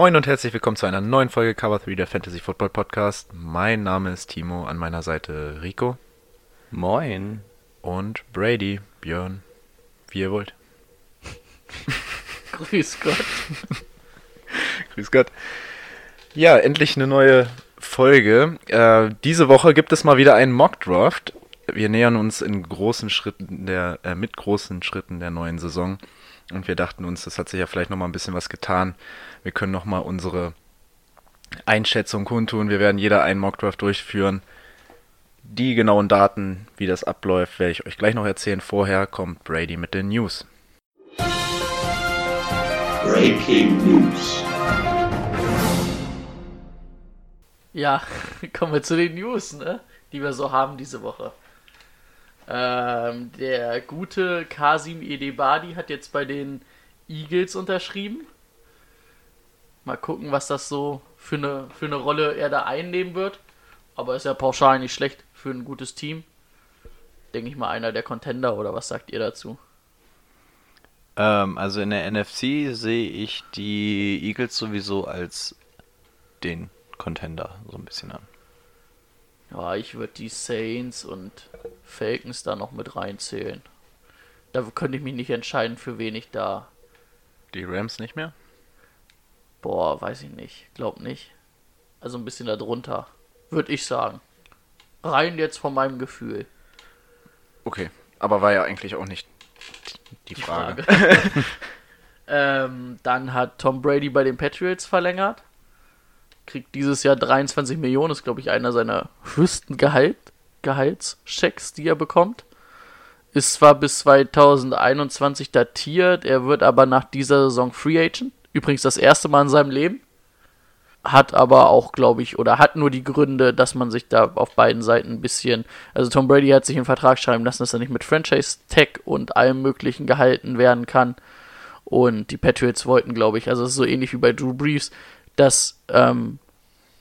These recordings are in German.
Moin und herzlich willkommen zu einer neuen Folge Cover 3 der Fantasy Football Podcast. Mein Name ist Timo, an meiner Seite Rico Moin. und Brady, Björn, wie ihr wollt. Grüß Gott. Grüß Gott. Ja, endlich eine neue Folge. Äh, diese Woche gibt es mal wieder einen Mock Draft. Wir nähern uns in großen Schritten der, äh, mit großen Schritten der neuen Saison. Und wir dachten uns, das hat sich ja vielleicht nochmal ein bisschen was getan. Wir können nochmal unsere Einschätzung kundtun. Wir werden jeder einen Mock Draft durchführen. Die genauen Daten, wie das abläuft, werde ich euch gleich noch erzählen. Vorher kommt Brady mit den News. Breaking News. Ja, kommen wir zu den News, ne? Die wir so haben diese Woche. Ähm, der gute Kasim Edebadi hat jetzt bei den Eagles unterschrieben. Mal gucken, was das so für eine, für eine Rolle er da einnehmen wird. Aber ist ja pauschal nicht schlecht für ein gutes Team. Denke ich mal einer der Contender oder was sagt ihr dazu? Ähm, also in der NFC sehe ich die Eagles sowieso als den Contender so ein bisschen an. Ja, ich würde die Saints und Falcons da noch mit reinzählen. Da könnte ich mich nicht entscheiden, für wen ich da. Die Rams nicht mehr? Boah, weiß ich nicht. Glaub nicht. Also ein bisschen darunter. Würde ich sagen. Rein jetzt von meinem Gefühl. Okay, aber war ja eigentlich auch nicht die, die Frage. ähm, dann hat Tom Brady bei den Patriots verlängert. Kriegt dieses Jahr 23 Millionen, ist glaube ich einer seiner höchsten Gehalt, Gehaltschecks, die er bekommt. Ist zwar bis 2021 datiert, er wird aber nach dieser Saison Free Agent. Übrigens das erste Mal in seinem Leben. Hat aber auch, glaube ich, oder hat nur die Gründe, dass man sich da auf beiden Seiten ein bisschen. Also Tom Brady hat sich einen Vertrag schreiben lassen, dass er nicht mit Franchise Tag und allem Möglichen gehalten werden kann. Und die Patriots wollten, glaube ich, also es ist so ähnlich wie bei Drew Brees, dass ähm,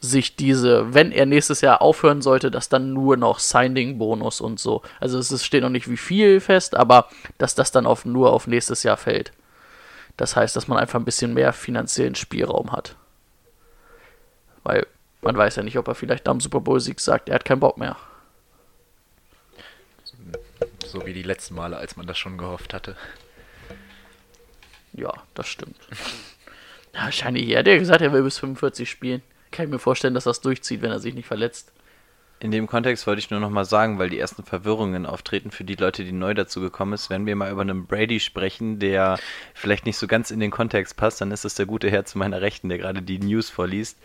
sich diese, wenn er nächstes Jahr aufhören sollte, dass dann nur noch Signing-Bonus und so. Also es steht noch nicht wie viel fest, aber dass das dann auf, nur auf nächstes Jahr fällt. Das heißt, dass man einfach ein bisschen mehr finanziellen Spielraum hat. Weil man weiß ja nicht, ob er vielleicht am Super Bowl-Sieg sagt, er hat keinen Bock mehr. So wie die letzten Male, als man das schon gehofft hatte. Ja, das stimmt. Ja, wahrscheinlich, er hat ja gesagt, er will bis 45 spielen. Kann ich mir vorstellen, dass das durchzieht, wenn er sich nicht verletzt. In dem Kontext wollte ich nur nochmal sagen, weil die ersten Verwirrungen auftreten für die Leute, die neu dazu gekommen ist. Wenn wir mal über einen Brady sprechen, der vielleicht nicht so ganz in den Kontext passt, dann ist es der gute Herr zu meiner Rechten, der gerade die News vorliest,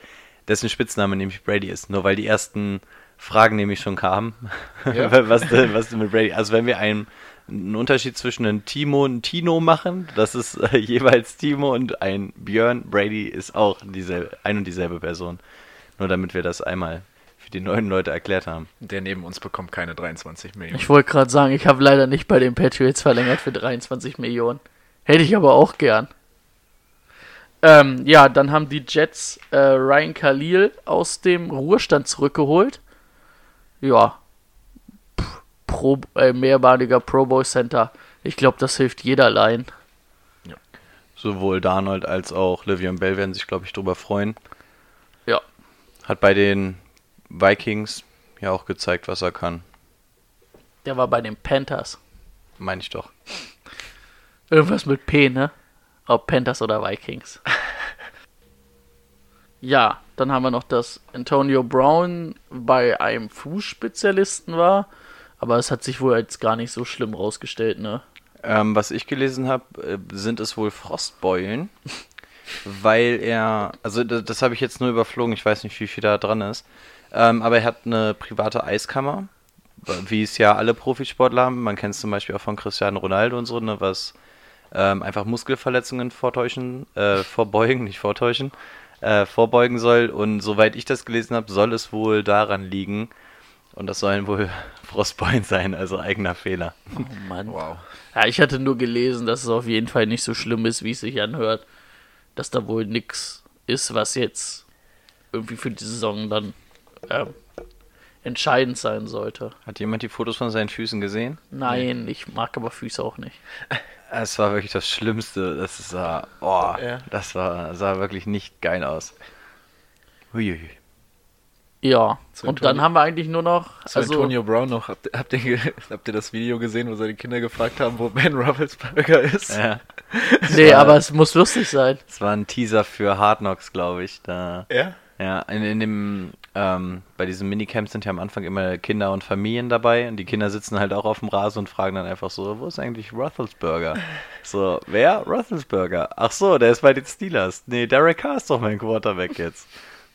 dessen Spitzname nämlich Brady ist. Nur weil die ersten Fragen nämlich schon kamen, Ja. was, was mit Brady. Also wenn wir einen, einen Unterschied zwischen einem Timo und Tino machen, das ist äh, jeweils Timo und ein Björn. Brady ist auch dieselbe, ein und dieselbe Person. Nur damit wir das einmal für die neuen Leute erklärt haben. Der neben uns bekommt keine 23 Millionen. Ich wollte gerade sagen, ich habe leider nicht bei den Patriots verlängert für 23 Millionen. Hätte ich aber auch gern. Ähm, ja, dann haben die Jets äh, Ryan Khalil aus dem Ruhestand zurückgeholt. Ja. Pro, äh, mehrbadiger Pro Bowl Center. Ich glaube, das hilft jeder Line. Sowohl Darnold als auch Livian Bell werden sich, glaube ich, drüber freuen. Ja. Hat bei den Vikings ja auch gezeigt, was er kann. Der war bei den Panthers. Meine ich doch. Irgendwas mit P, ne? Ob Panthers oder Vikings. ja, dann haben wir noch, dass Antonio Brown bei einem Fußspezialisten war. Aber es hat sich wohl als gar nicht so schlimm rausgestellt, ne? Ähm, was ich gelesen habe, äh, sind es wohl Frostbeulen, weil er, also das, das habe ich jetzt nur überflogen, ich weiß nicht, wie viel da dran ist, ähm, aber er hat eine private Eiskammer, wie es ja alle Profisportler haben. Man kennt es zum Beispiel auch von Cristiano Ronaldo und so, ne, was ähm, einfach Muskelverletzungen vortäuschen, äh, vorbeugen, nicht vortäuschen. äh, vorbeugen soll. Und soweit ich das gelesen habe, soll es wohl daran liegen. Und das sollen wohl Frostbein sein, also eigener Fehler. Oh Mann. Wow. Ja, ich hatte nur gelesen, dass es auf jeden Fall nicht so schlimm ist, wie es sich anhört. Dass da wohl nix ist, was jetzt irgendwie für die Saison dann ähm, entscheidend sein sollte. Hat jemand die Fotos von seinen Füßen gesehen? Nein, ich mag aber Füße auch nicht. Es war wirklich das Schlimmste. Das sah, oh, Ja. das war, sah wirklich nicht geil aus. Huiui. Ja, Zu und Antonio- dann haben wir eigentlich nur noch. Zu Also, Antonio Brown noch. Habt, habt, ihr, habt ihr das Video gesehen, wo seine Kinder gefragt haben, wo Ben Rufflesberger ist? Ja. nee, aber es muss lustig sein. Es war ein Teaser für Hard Knocks, glaube ich. Da, Ja? ja, in, in dem, ähm, bei diesem Minicamp sind ja am Anfang immer Kinder und Familien dabei und die Kinder sitzen halt auch auf dem Rasen und fragen dann einfach so, wo ist eigentlich Roethlisberger? So, wer? Roethlisberger. Ach so, der ist bei den Steelers. Nee, Derek Carr ist doch mein Quarterback jetzt.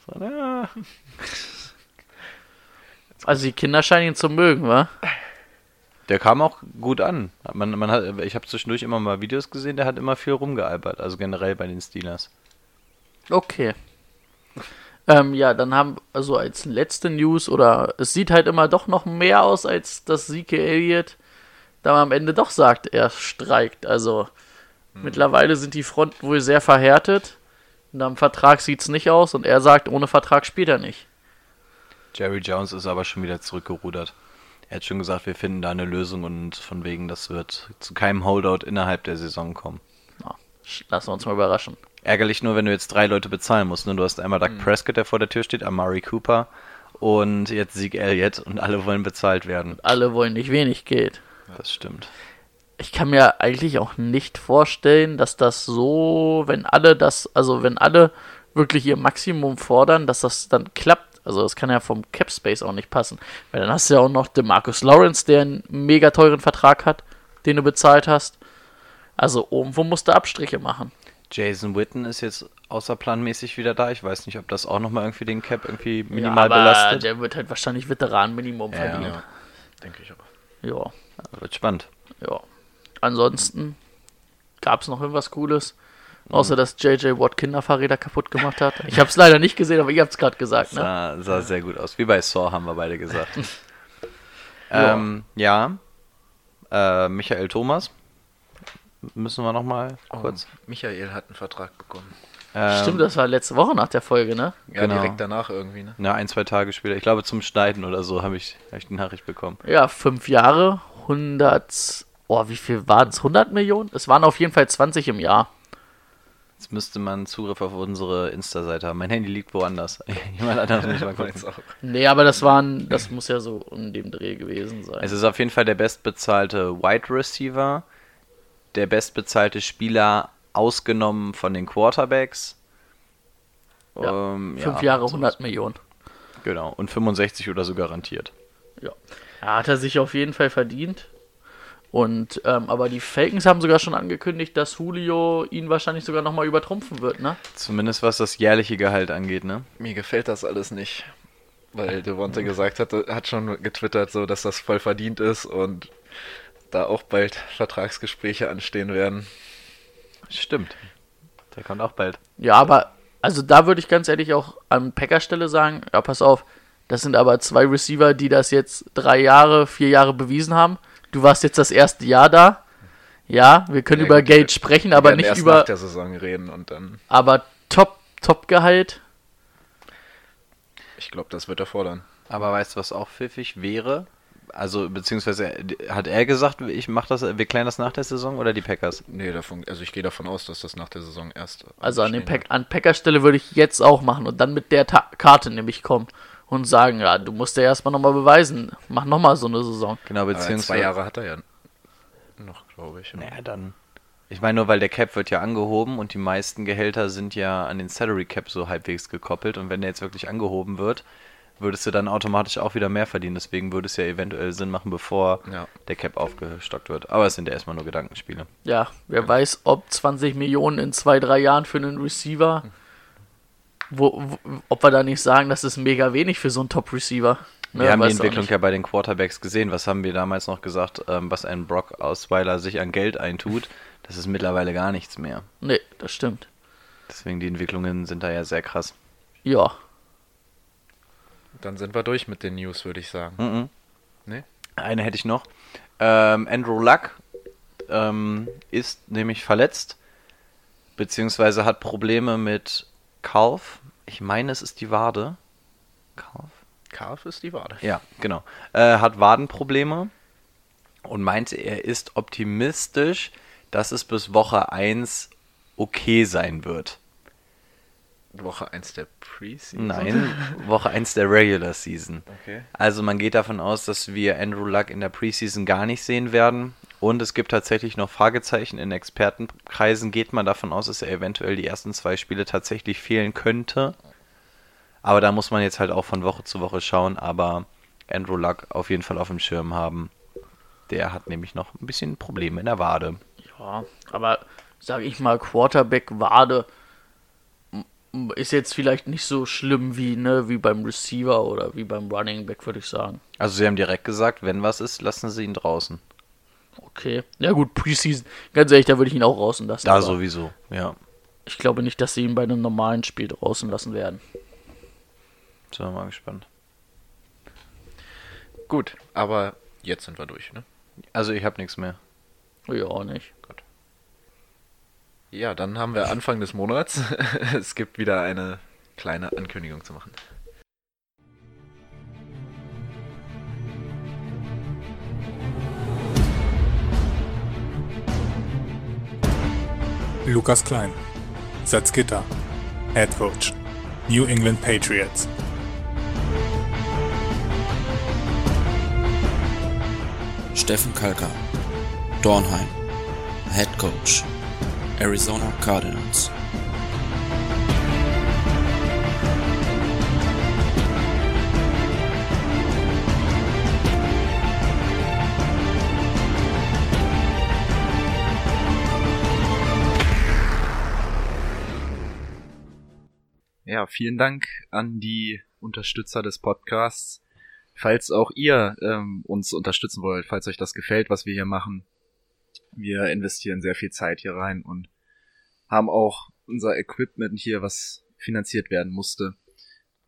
So, ja, Also die Kinder scheinen ihn zu mögen, wa? Der kam auch gut an. Man, man hat, ich habe zwischendurch immer mal Videos gesehen, der hat immer viel rumgealbert, also generell bei den Steelers. Okay. Ähm, ja, dann haben, also als letzte News, oder es sieht halt immer doch noch mehr aus, als dass Zeke Elliott dann am Ende doch sagt, er streikt. Also mittlerweile sind die Fronten wohl sehr verhärtet. Und am Vertrag sieht es nicht aus und er sagt, ohne Vertrag spielt er nicht. Jerry Jones ist aber schon wieder zurückgerudert. Er hat schon gesagt, wir finden da eine Lösung und von wegen, das wird zu keinem Holdout innerhalb der Saison kommen. Lassen wir uns mal überraschen. Ärgerlich nur, wenn du jetzt drei Leute bezahlen musst. Ne? Du hast einmal Doug Prescott, der vor der Tür steht, Amari Cooper und jetzt Zeke Elliott und alle wollen bezahlt werden. Alle wollen nicht wenig Geld. Das stimmt. ich kann mir eigentlich auch nicht vorstellen, dass das so, wenn alle das, also wenn alle wirklich ihr Maximum fordern, dass das dann klappt. Also das kann ja vom Cap Space auch nicht passen. Weil dann hast du ja auch noch den Marcus Lawrence, der einen mega teuren Vertrag hat, den du bezahlt hast. Also irgendwo musst du Abstriche machen. Jason Witten ist jetzt außerplanmäßig wieder da. Ich weiß nicht, ob das auch nochmal irgendwie den Cap irgendwie Ja, minimal aber belastet. der wird halt wahrscheinlich Veteran-Minimum Ja. verdienen. Ja, denke ich auch. Ja, Wird spannend. ja. Ansonsten gab es noch irgendwas Cooles. Außer dass JJ Watt Kinderfahrräder kaputt gemacht hat. Ich habe es leider nicht gesehen, aber ihr habt es gerade gesagt, ne? Sah, sah sehr gut aus. Wie bei Saw haben wir beide gesagt. Ja. ähm, ja. Äh, Michael Thomas. Müssen wir nochmal kurz. Oh, Michael hat einen Vertrag bekommen. Ähm, Stimmt, das war letzte Woche nach der Folge, ne? Ja, Genau. direkt danach irgendwie, ne? Na, ein, zwei Tage später. Ich glaube, zum Schneiden oder so habe ich, hab ich die Nachricht bekommen. Ja, fünf Jahre, 100. Oh, wie viel waren es? 100 Millionen? Es waren auf jeden Fall 20 im Jahr. Jetzt müsste man Zugriff auf unsere Insta-Seite haben. Mein Handy liegt woanders. Jemand anderes muss mal gucken. Nee, aber das waren, das muss ja so in dem Dreh gewesen sein. Es ist auf jeden Fall der bestbezahlte Wide Receiver, der bestbezahlte Spieler, ausgenommen von den Quarterbacks. Ja, Ähm, fünf ja, Jahre, sowas. 100 Millionen. Genau. Und 65 oder so garantiert. Ja. ja. Hat er sich auf jeden Fall verdient. Und, ähm, aber die Falcons haben sogar schon angekündigt, dass Julio ihn wahrscheinlich sogar nochmal übertrumpfen wird, ne? Zumindest was das jährliche Gehalt angeht, ne? Mir gefällt das alles nicht. Weil Devonta gesagt hat, hat schon getwittert, so dass das voll verdient ist und da auch bald Vertragsgespräche anstehen werden. Stimmt. Der kommt auch bald. Ja, aber, also da würde ich ganz ehrlich auch an Packers Stelle sagen, ja, pass auf, das sind aber zwei Receiver, die das jetzt drei Jahre, vier Jahre bewiesen haben. Du warst jetzt das erste Jahr da. Ja, wir können Ja, über gut, Geld sprechen, aber nicht erst über, nach der Saison reden und dann, aber Top, Top-Gehalt. ich glaube, das wird er fordern. Aber weißt du, was auch pfiffig wäre? Also, beziehungsweise hat er gesagt, ich mach das, wir klären das nach der Saison oder die Packers? Nee, davon, also ich gehe davon aus, dass das nach der Saison erst. Also an, den Pack, an Packers Stelle würde ich jetzt auch machen und dann mit der Ta Karte nämlich kommen und sagen, ja, du musst ja erstmal nochmal beweisen. Mach nochmal so eine Saison. Genau, beziehungsweise. zwei Jahre hat er ja noch, glaube ich. Naja, dann. Ich meine nur, weil der Cap wird ja angehoben und die meisten Gehälter sind ja an den Salary Cap so halbwegs gekoppelt und wenn der jetzt wirklich angehoben wird, würdest du dann automatisch auch wieder mehr verdienen. Deswegen würde es ja eventuell Sinn machen, bevor Ja. der Cap aufgestockt wird. Aber es sind ja erstmal nur Gedankenspiele. Ja, wer weiß, ob 20 Millionen in zwei, drei Jahren für einen Receiver, wo, wo, ob wir da nicht sagen, das ist mega wenig für so einen Top-Receiver. Ne, wir haben die Entwicklung ja bei den Quarterbacks gesehen. Was haben wir damals noch gesagt, ähm, was ein Brock Osweiler sich an Geld eintut? Das ist mittlerweile gar nichts mehr. Nee, das stimmt. Deswegen die Entwicklungen sind da ja sehr krass. Ja. Dann sind wir durch mit den News, würde ich sagen. Mhm. Nee? Eine hätte ich noch. Ähm, Andrew Luck ähm, ist nämlich verletzt, beziehungsweise hat Probleme mit Calf. Ich meine, es ist die Wade. Calf? Calf ist die Wade. Ja, genau. Äh, hat Wadenprobleme und meinte, er ist optimistisch, dass es bis Woche 1 okay sein wird. Woche 1 der Preseason? Nein, Woche 1 der Regular Season. Okay. Also man geht davon aus, dass wir Andrew Luck in der Preseason gar nicht sehen werden. Und es gibt tatsächlich noch Fragezeichen. In Expertenkreisen geht man davon aus, dass er eventuell die ersten zwei Spiele tatsächlich fehlen könnte. Aber da muss man jetzt halt auch von Woche zu Woche schauen. Aber Andrew Luck auf jeden Fall auf dem Schirm haben. Der hat nämlich noch ein bisschen Probleme in der Wade. Ja, aber sage ich mal, Quarterback-Wade ist jetzt vielleicht nicht so schlimm wie, ne, wie beim Receiver oder wie beim Running Back, würde ich sagen. Also sie haben direkt gesagt, wenn was ist, lassen sie ihn draußen. Okay. Ja gut, Preseason, ganz ehrlich, da würde ich ihn auch draußen lassen. Da sowieso, ja. Ich glaube nicht, dass sie ihn bei einem normalen Spiel draußen lassen werden. Sind wir mal gespannt. Gut, aber jetzt sind wir durch, ne? Also ich habe nichts mehr. Ja, auch nicht. Ja, dann haben wir Anfang des Monats. es gibt wieder eine kleine Ankündigung zu machen. Lukas Klein, Salzgitter, Head Coach, New England Patriots. Steffen Kalka, Dornheim, Head Coach, Arizona Cardinals. Ja, vielen Dank an die Unterstützer des Podcasts. Falls auch ihr ähm, uns unterstützen wollt, falls euch das gefällt, was wir hier machen, wir investieren sehr viel Zeit hier rein und haben auch unser Equipment hier, was finanziert werden musste.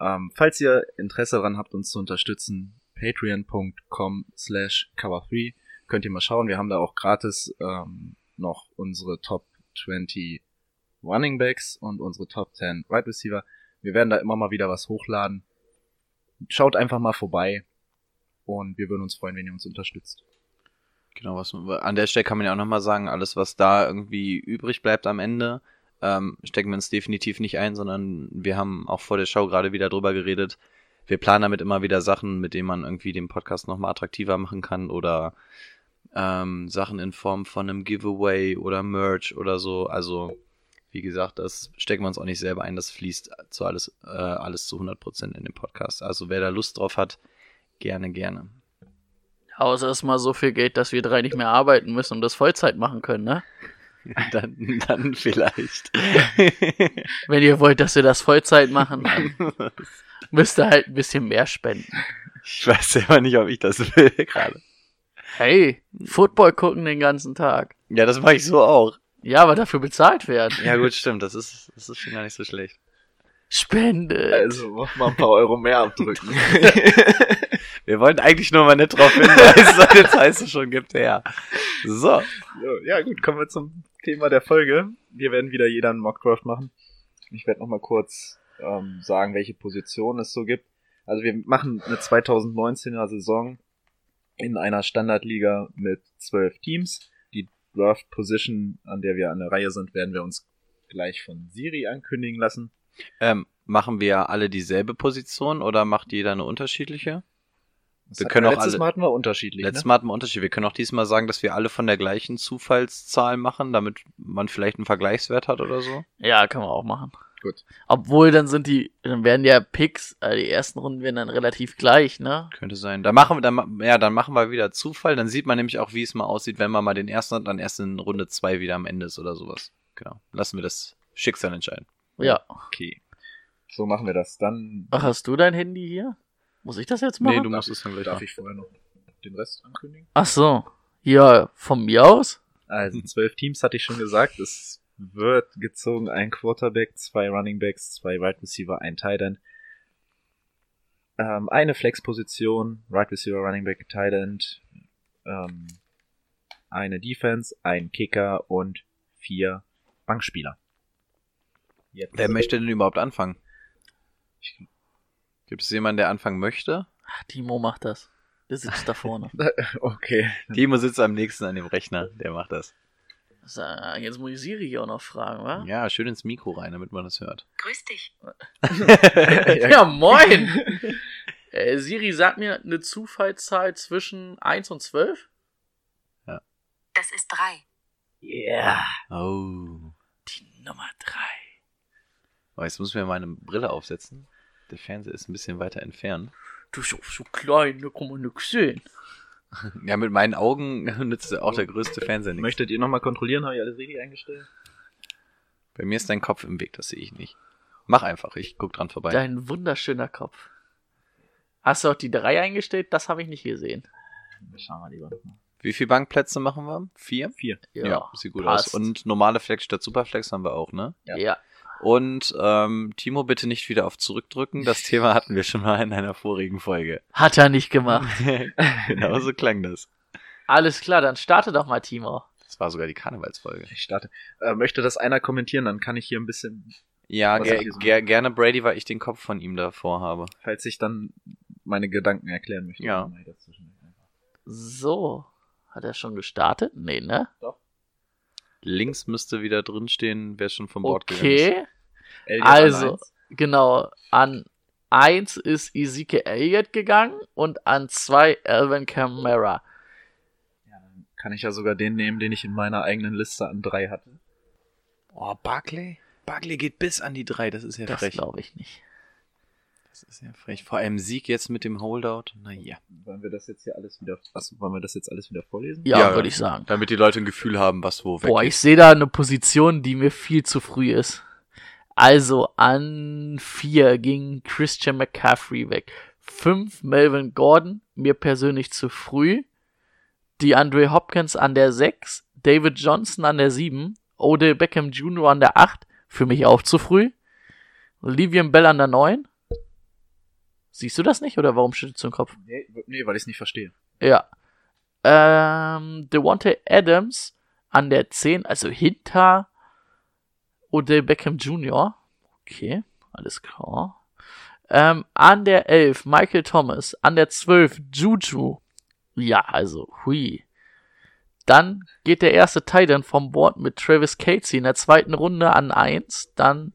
Ähm, falls ihr Interesse daran habt, uns zu unterstützen, patreon.com slash cover3 könnt ihr mal schauen. Wir haben da auch gratis ähm, noch unsere Top 20 Running Backs und unsere Top 10 Wide Receiver. Wir werden da immer mal wieder was hochladen. Schaut einfach mal vorbei und wir würden uns freuen, wenn ihr uns unterstützt. Genau, was an der Stelle kann man ja auch nochmal sagen, alles, was da irgendwie übrig bleibt am Ende, ähm, stecken wir uns definitiv nicht ein, sondern wir haben auch vor der Show gerade wieder drüber geredet. Wir planen damit immer wieder Sachen, mit denen man irgendwie den Podcast nochmal attraktiver machen kann oder ähm, Sachen in Form von einem Giveaway oder Merch oder so. Also, wie gesagt, das stecken wir uns auch nicht selber ein, das fließt zu alles, äh, alles zu 100% in den Podcast. Also, wer da Lust drauf hat, gerne, gerne. Außer es mal so viel Geld, dass wir drei nicht mehr arbeiten müssen und das Vollzeit machen können, ne? dann, dann vielleicht. Wenn ihr wollt, dass wir das Vollzeit machen, dann müsst ihr halt ein bisschen mehr spenden. Ich weiß selber nicht, ob ich das will gerade. Hey, Football gucken den ganzen Tag. Ja, das mache ich so auch. Ja, aber dafür bezahlt werden. Ja, gut, stimmt. Das ist, das ist schon gar nicht so schlecht. Spendet. Also mach mal ein paar Euro mehr abdrücken. Wir wollten eigentlich nur mal nicht drauf hinweisen, jetzt heißt es schon, gibt her. So. So, ja gut, kommen wir zum Thema der Folge. Wir werden wieder jeder einen Mockdraft machen. Ich werde nochmal kurz ähm, sagen, welche Positionen es so gibt. Also wir machen eine 2019er Saison in einer Standardliga mit zwölf Teams. Draft Position, an der wir an der Reihe sind, werden wir uns gleich von Siri ankündigen lassen. Ähm, machen wir alle dieselbe Position oder macht jeder eine unterschiedliche? Das Wir können auch letztes alle- Mal hatten wir unterschiedlich. Letztes ne? Mal hatten wir Unterschied. Wir können auch diesmal sagen, dass wir alle von der gleichen Zufallszahl machen, damit man vielleicht einen Vergleichswert hat oder so. Ja, kann man auch machen. Gut. Obwohl, dann sind die, dann werden ja Picks, äh, die ersten Runden werden dann relativ gleich, ne? Könnte sein. Dann machen wir, dann, ja, dann machen wir wieder Zufall. Dann sieht man nämlich auch, wie es mal aussieht, wenn man mal den ersten hat, dann erst in Runde zwei wieder am Ende ist oder sowas. Genau. Lassen wir das Schicksal entscheiden. Ja. Okay. So machen wir das. Dann Ach, hast du dein Handy hier? Muss ich das jetzt machen? Nee, du musst es dann gleich darf machen. ich vorher noch den Rest ankündigen. Ach so. Ja, von mir aus? Also zwölf Teams hatte ich schon gesagt. Es wird gezogen ein Quarterback, zwei Running Backs, zwei Wide Receiver, ein Tight End. Ähm, eine Flex-Position, Right Receiver, Running Back, Tight End, ähm, eine Defense, ein Kicker und vier Bankspieler. Jetzt. Wer möchte denn überhaupt anfangen? Gibt es jemanden, der anfangen möchte? Ach, Timo macht das. Der sitzt da vorne. Okay. Timo sitzt am nächsten an dem Rechner, der macht das. So, jetzt muss ich Siri hier auch noch fragen, wa? Ja, schön ins Mikro rein, damit man das hört. Grüß dich. Ja, moin! äh, Siri, sag mir eine Zufallszahl zwischen 1 und 12? Das ist drei. Yeah. Oh. Die Nummer 3. oh. Jetzt muss ich mir meine Brille aufsetzen. Der Fernseher ist ein bisschen weiter entfernt. Du bist auch so klein, da kann man nix sehen. Ja, mit meinen Augen nützt auch der größte Fernseher nichts. Möchtet ihr nochmal kontrollieren? Habe ich alle Siri eingestellt? Bei mir ist dein Kopf im Weg, das sehe ich nicht. Mach einfach, ich guck dran vorbei. Dein wunderschöner Kopf. Hast du auch die 3 eingestellt? Das habe ich nicht gesehen. Schauen wir lieber nochmal. Wie viele Bankplätze machen wir? Vier? Vier. Ja, sieht gut passt. aus. Und normale Flex statt Superflex haben wir auch, ne? Ja. Ja. Und ähm, Timo, bitte nicht wieder auf zurückdrücken. Das Thema hatten wir schon mal in einer vorigen Folge. Hat er nicht gemacht. genau so klang das. Alles klar, dann starte doch mal, Timo. Das war sogar die Karnevalsfolge. Ich starte. Äh, möchte das einer kommentieren, dann kann ich hier ein bisschen, Ja, ger ger gerne Brady, weil ich den Kopf von ihm davor habe. falls ich dann meine Gedanken erklären möchte. Ja. So. Hat er schon gestartet? Nee, ne? Links müsste wieder drinstehen, wer schon vom Bord gegangen ist. Okay. Also, genau. An 1 ist Ezekiel Elliott gegangen und an 2 Alvin Kamara. kann ich ja sogar den nehmen, den ich in meiner eigenen Liste an drei hatte. Oh, Barkley? Barkley geht bis an die drei, das ist ja Das frech. glaube ich nicht. Das ist ja frech. Vor allem Sieg jetzt mit dem Holdout. Naja. Wollen wir das jetzt hier alles wieder, was, wollen wir das jetzt alles wieder vorlesen? Ja, Ja, würde ich sagen. Damit die Leute ein Gefühl haben, was wo weg Boah, ich sehe da eine Position, die mir viel zu früh ist. Also an 4 ging Christian McCaffrey weg. 5 Melvin Gordon, mir persönlich zu früh. Die Andre Hopkins an der 6, David Johnson an der 7, Odell Beckham Jr. an der 8, für mich auch zu früh. Livian Bell an der 9. Siehst du das nicht oder warum schüttelst du den Kopf? Nee, nee weil ich es nicht verstehe. Ja. Ähm, Devontae Adams an der 10, also hinter Odell Beckham Jr. Okay, alles klar. Ähm, an der 11 Michael Thomas, an der 12 Juju. Ja, also, hui. Dann geht der erste Titan vom Board mit Travis Casey in der zweiten Runde an 1. Dann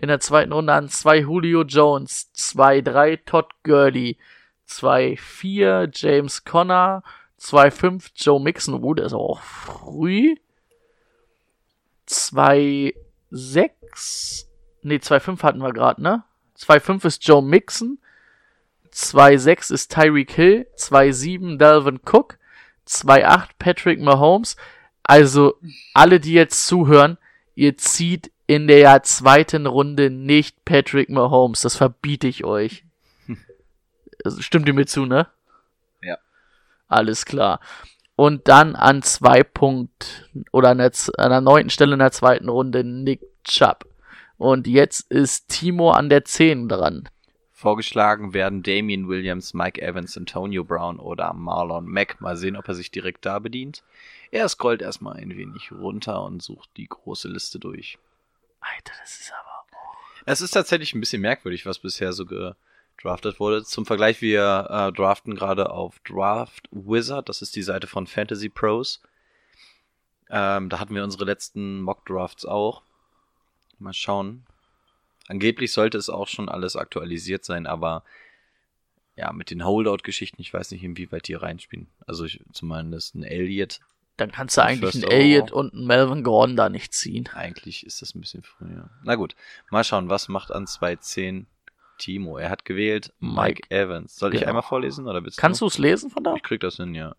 in der zweiten Runde an 2 Julio Jones, 2, 3 Todd Gurley, 2, 4 James Conner, 2, 5 Joe Mixon, oh, der ist auch früh. 2, 6, nee, 2, 5 hatten wir gerade, ne? 2, 5 ist Joe Mixon, 2, 6 ist Tyreek Hill, 2, 7 Dalvin Cook, 2, 8 Patrick Mahomes. Also, alle, die jetzt zuhören, ihr zieht in der zweiten Runde nicht Patrick Mahomes. Das verbiete ich euch. Also, Stimmt ihr mir zu, ne? Ja. Alles klar. Und dann an zwei Punkt oder an der, an der neunten Stelle in der zweiten Runde Nick Chubb. Und jetzt ist Timo an der 10 dran. Vorgeschlagen werden Damian Williams, Mike Evans, Antonio Brown oder Marlon Mack. Mal sehen, ob er sich direkt da bedient. Er scrollt erstmal ein wenig runter und sucht die große Liste durch. Alter, das ist aber. Es ist tatsächlich ein bisschen merkwürdig, was bisher so gedraftet wurde. Zum Vergleich, wir äh, draften gerade auf Draft Wizard, das ist die Seite von Fantasy Pros. Ähm, da hatten wir unsere letzten Mock Drafts auch. Mal schauen. Angeblich sollte es auch schon alles aktualisiert sein, aber ja, mit den Holdout-Geschichten, ich weiß nicht, inwieweit die reinspielen. Also ich, zumindest ein Elliot. Dann kannst du eigentlich einen Elliott und einen Melvin Gordon da nicht ziehen. Eigentlich ist das ein bisschen früher. Na gut, mal schauen, was macht an 2.10 Timo? Er hat gewählt Mike, Mike. Evans. Soll ich Genau. einmal vorlesen oder willst Kannst du? du es lesen von da? Ich krieg das hin, ja.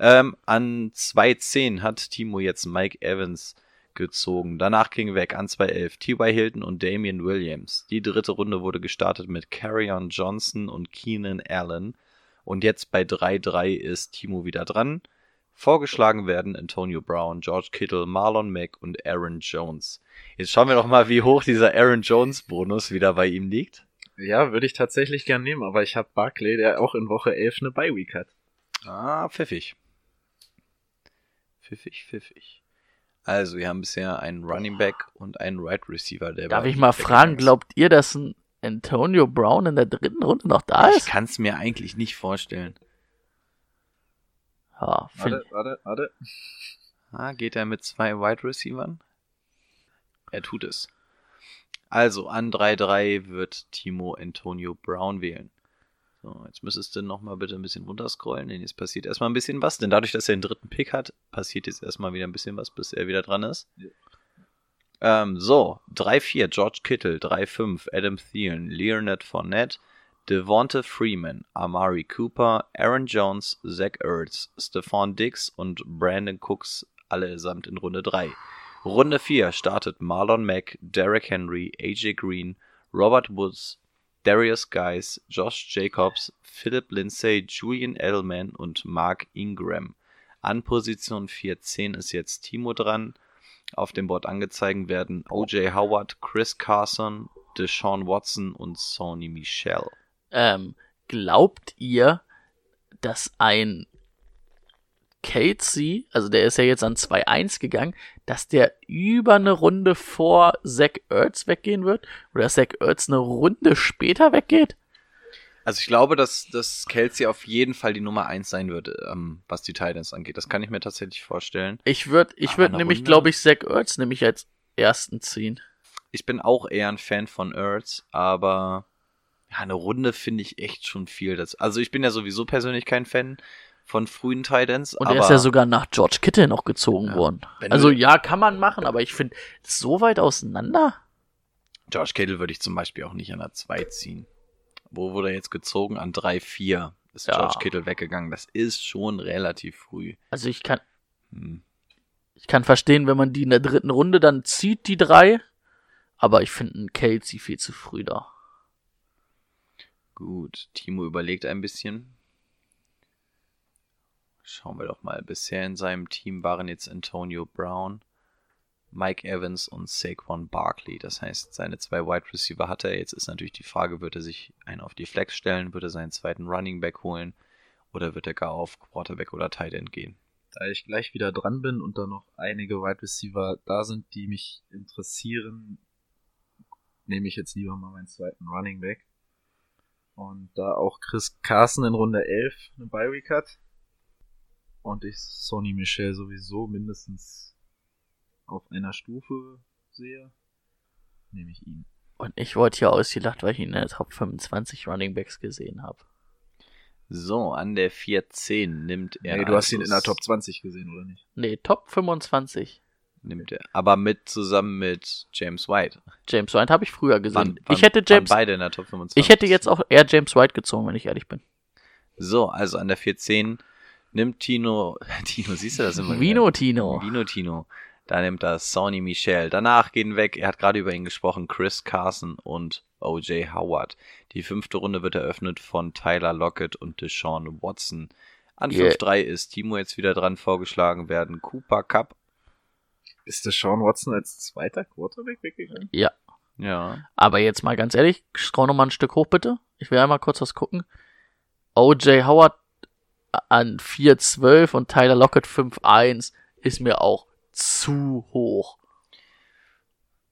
Ähm, an 2.10 hat Timo jetzt Mike Evans gezogen. Danach ging weg an 2.11 T.Y. Hilton und Damian Williams. Die dritte Runde wurde gestartet mit Carrion Johnson und Keenan Allen. Und jetzt bei 3.3 ist Timo wieder dran. Vorgeschlagen werden Antonio Brown, George Kittle, Marlon Mack und Aaron Jones. Jetzt schauen wir doch mal, wie hoch dieser Aaron Jones Bonus wieder bei ihm liegt. Ja, würde ich tatsächlich gern nehmen, aber ich habe Barclay, der auch in Woche 11 eine Bye-Week hat. Ah, pfiffig. Pfiffig, pfiffig. Also, wir haben bisher einen Running Back und einen Right Receiver. Der Darf ich mal fragen, glaubt ihr, dass ein Antonio Brown in der dritten Runde noch da Ich ist? kann es mir eigentlich nicht vorstellen. Ja, Warte, warte, warte. Ah, geht er mit zwei Wide Receivern? Er tut es. Also, an 3-3 wird Timo Antonio Brown wählen. So, jetzt müsstest du noch mal bitte ein bisschen runterscrollen, denn jetzt passiert erstmal ein bisschen was. Denn dadurch, dass er den dritten Pick hat, passiert jetzt erstmal wieder ein bisschen was, bis er wieder dran ist. Ähm, so, 3-4 George Kittle, 3-5 Adam Thielen, Leonard Fournette, Devonta Freeman, Amari Cooper, Aaron Jones, Zach Ertz, Stephon Diggs und Brandon Cooks allesamt in Runde 3. Runde 4 startet Marlon Mack, Derek Henry, AJ Green, Robert Woods, Darius Guys, Josh Jacobs, Philip Lindsay, Julian Edelman und Mark Ingram. An Position 14 ist jetzt Timo dran. Auf dem Board angezeigt werden OJ Howard, Chris Carson, Deshaun Watson und Sony Michel. Ähm, glaubt ihr, dass ein Casey, also der ist ja jetzt an 2-1 gegangen, dass der über eine Runde vor Zach Ertz weggehen wird? Oder dass Zach Ertz eine Runde später weggeht? Also ich glaube, dass, dass Kelsey auf jeden Fall die Nummer 1 sein wird, ähm, was die Titans angeht. Das kann ich mir tatsächlich vorstellen. Ich würde ich würd nämlich, glaube ich, Zach Ertz nämlich als ersten ziehen. Ich bin auch eher ein Fan von Ertz, aber ja, eine Runde finde ich echt schon viel. Das, also ich bin ja sowieso persönlich kein Fan von frühen Titans. Und er ist ja sogar nach George Kittle noch gezogen Ja. worden. Also ja, kann man machen, aber ich finde, so weit auseinander? George Kittle würde ich zum Beispiel auch nicht an der 2 ziehen. Wo wurde er jetzt gezogen? An 3-4 ist Ja. George Kittle weggegangen. Das ist schon relativ früh. Also ich kann, Hm. ich kann verstehen, wenn man die in der dritten Runde dann zieht, die drei. Aber ich finde einen Kelsey viel zu früh da. Gut, Timo überlegt ein bisschen. Schauen wir doch mal. Bisher in seinem Team waren jetzt Antonio Brown, Mike Evans und Saquon Barkley. Das heißt, seine zwei Wide Receiver hat er. Jetzt ist natürlich die Frage, wird er sich einen auf die Flex stellen, wird er seinen zweiten Running Back holen oder wird er gar auf Quarterback oder Tight End gehen? Da ich gleich wieder dran bin und da noch einige Wide Receiver da sind, die mich interessieren, nehme ich jetzt lieber mal meinen zweiten Running Back. Und da auch Chris Carson in Runde 11 eine Bye Week hat und ich Sonny Michel sowieso mindestens auf einer Stufe sehe, nehme ich ihn. Und ich wurde hier ausgelacht, weil ich ihn in der Top 25 Running Backs gesehen habe. So, an der 14 nimmt er. nee, du hast ihn in der Top 20 gesehen, oder nicht? Nee, Top 25. Nimmt er. Aber mit zusammen mit James White. James White habe ich früher gesehen. Waren- waren- ich hätte James, beide in der Top 25. ich hätte jetzt auch eher James White gezogen, wenn ich ehrlich bin. So, also an der 14 nimmt Tino, Tino, siehst du das immer? Vino wieder? Tino. Vino Tino. Da nimmt er Sonny Michel. Danach gehen weg, er hat gerade über ihn gesprochen, Chris Carson und OJ Howard. Die fünfte Runde wird eröffnet von Tyler Lockett und Deshaun Watson. An Yeah. 5-3 ist Timo jetzt wieder dran vorgeschlagen werden. Cooper Cup. Ist der Sean Watson als zweiter Quarterback weggegangen? Ja. Ja. Aber jetzt mal ganz ehrlich, scroll noch mal ein Stück hoch, bitte. Ich will einmal kurz was gucken. OJ Howard an 4,12 und Tyler Lockett 5,1 ist mir auch zu hoch.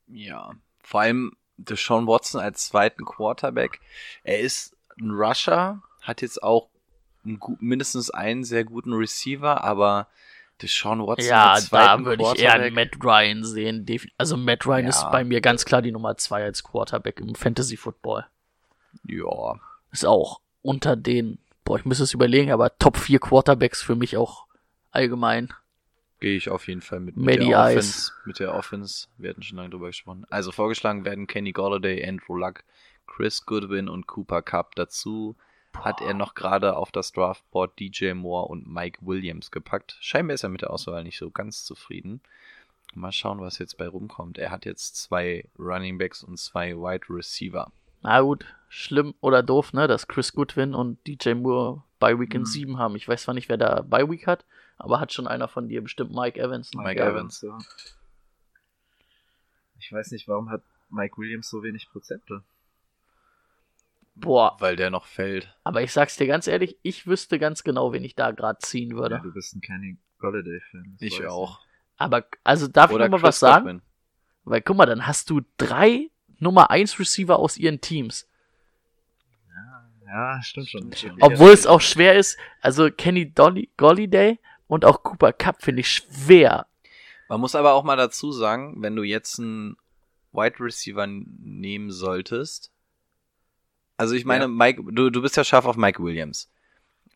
Ja. Vor allem Deshaun Watson als zweiten Quarterback. Er ist ein Rusher, hat jetzt auch einen, mindestens einen sehr guten Receiver, aber Deshaun Watson Ja, da würde ich eher einen. Matt Ryan sehen. Also Matt Ryan Ja. ist bei mir ganz klar die Nummer 2 als Quarterback im Fantasy Football. Ja. Ist auch unter den, boah, ich müsste es überlegen, aber Top 4 Quarterbacks für mich auch allgemein. Gehe ich auf jeden Fall mit, mit Matty der Ice. Offense. Mit der Offense. Wir hatten schon lange drüber gesprochen. Also vorgeschlagen werden Kenny Golladay, Andrew Luck, Chris Goodwin und Cooper Cup. Dazu hat er noch gerade auf das Draftboard DJ Moore und Mike Williams gepackt. Scheinbar ist er mit der Auswahl nicht so ganz zufrieden. Mal schauen, was jetzt bei rumkommt. Er hat jetzt zwei Running Backs und zwei Wide Receiver. Na gut, schlimm oder doof, ne, dass Chris Goodwin und DJ Moore bei Weekend Mhm. 7 haben. Ich weiß zwar nicht, wer da bei Week hat, Aber hat schon einer von dir bestimmt Mike Evans. Ne? Mike Evans. ja. Ich weiß nicht, warum hat Mike Williams so wenig Prozente? Boah, Weil der noch fällt. aber ich sag's dir ganz ehrlich, ich wüsste ganz genau, wen ich da gerade ziehen Ja, würde. du bist ein Kenny Golladay-Fan. das Ich weiß auch. Aber, also darf Oder ich noch mal Chris was sagen? Godwin. Weil guck mal, dann hast du drei Nummer 1 Receiver aus ihren Teams. Ja, stimmt schon. Obwohl es auch schwer ist, also Kenny Dolly, Golliday und auch Cooper Cup finde ich schwer. Man muss aber auch mal dazu sagen, wenn du jetzt einen Wide Receiver nehmen solltest. Also ich meine, Ja. Mike, du, du bist ja scharf auf Mike Williams.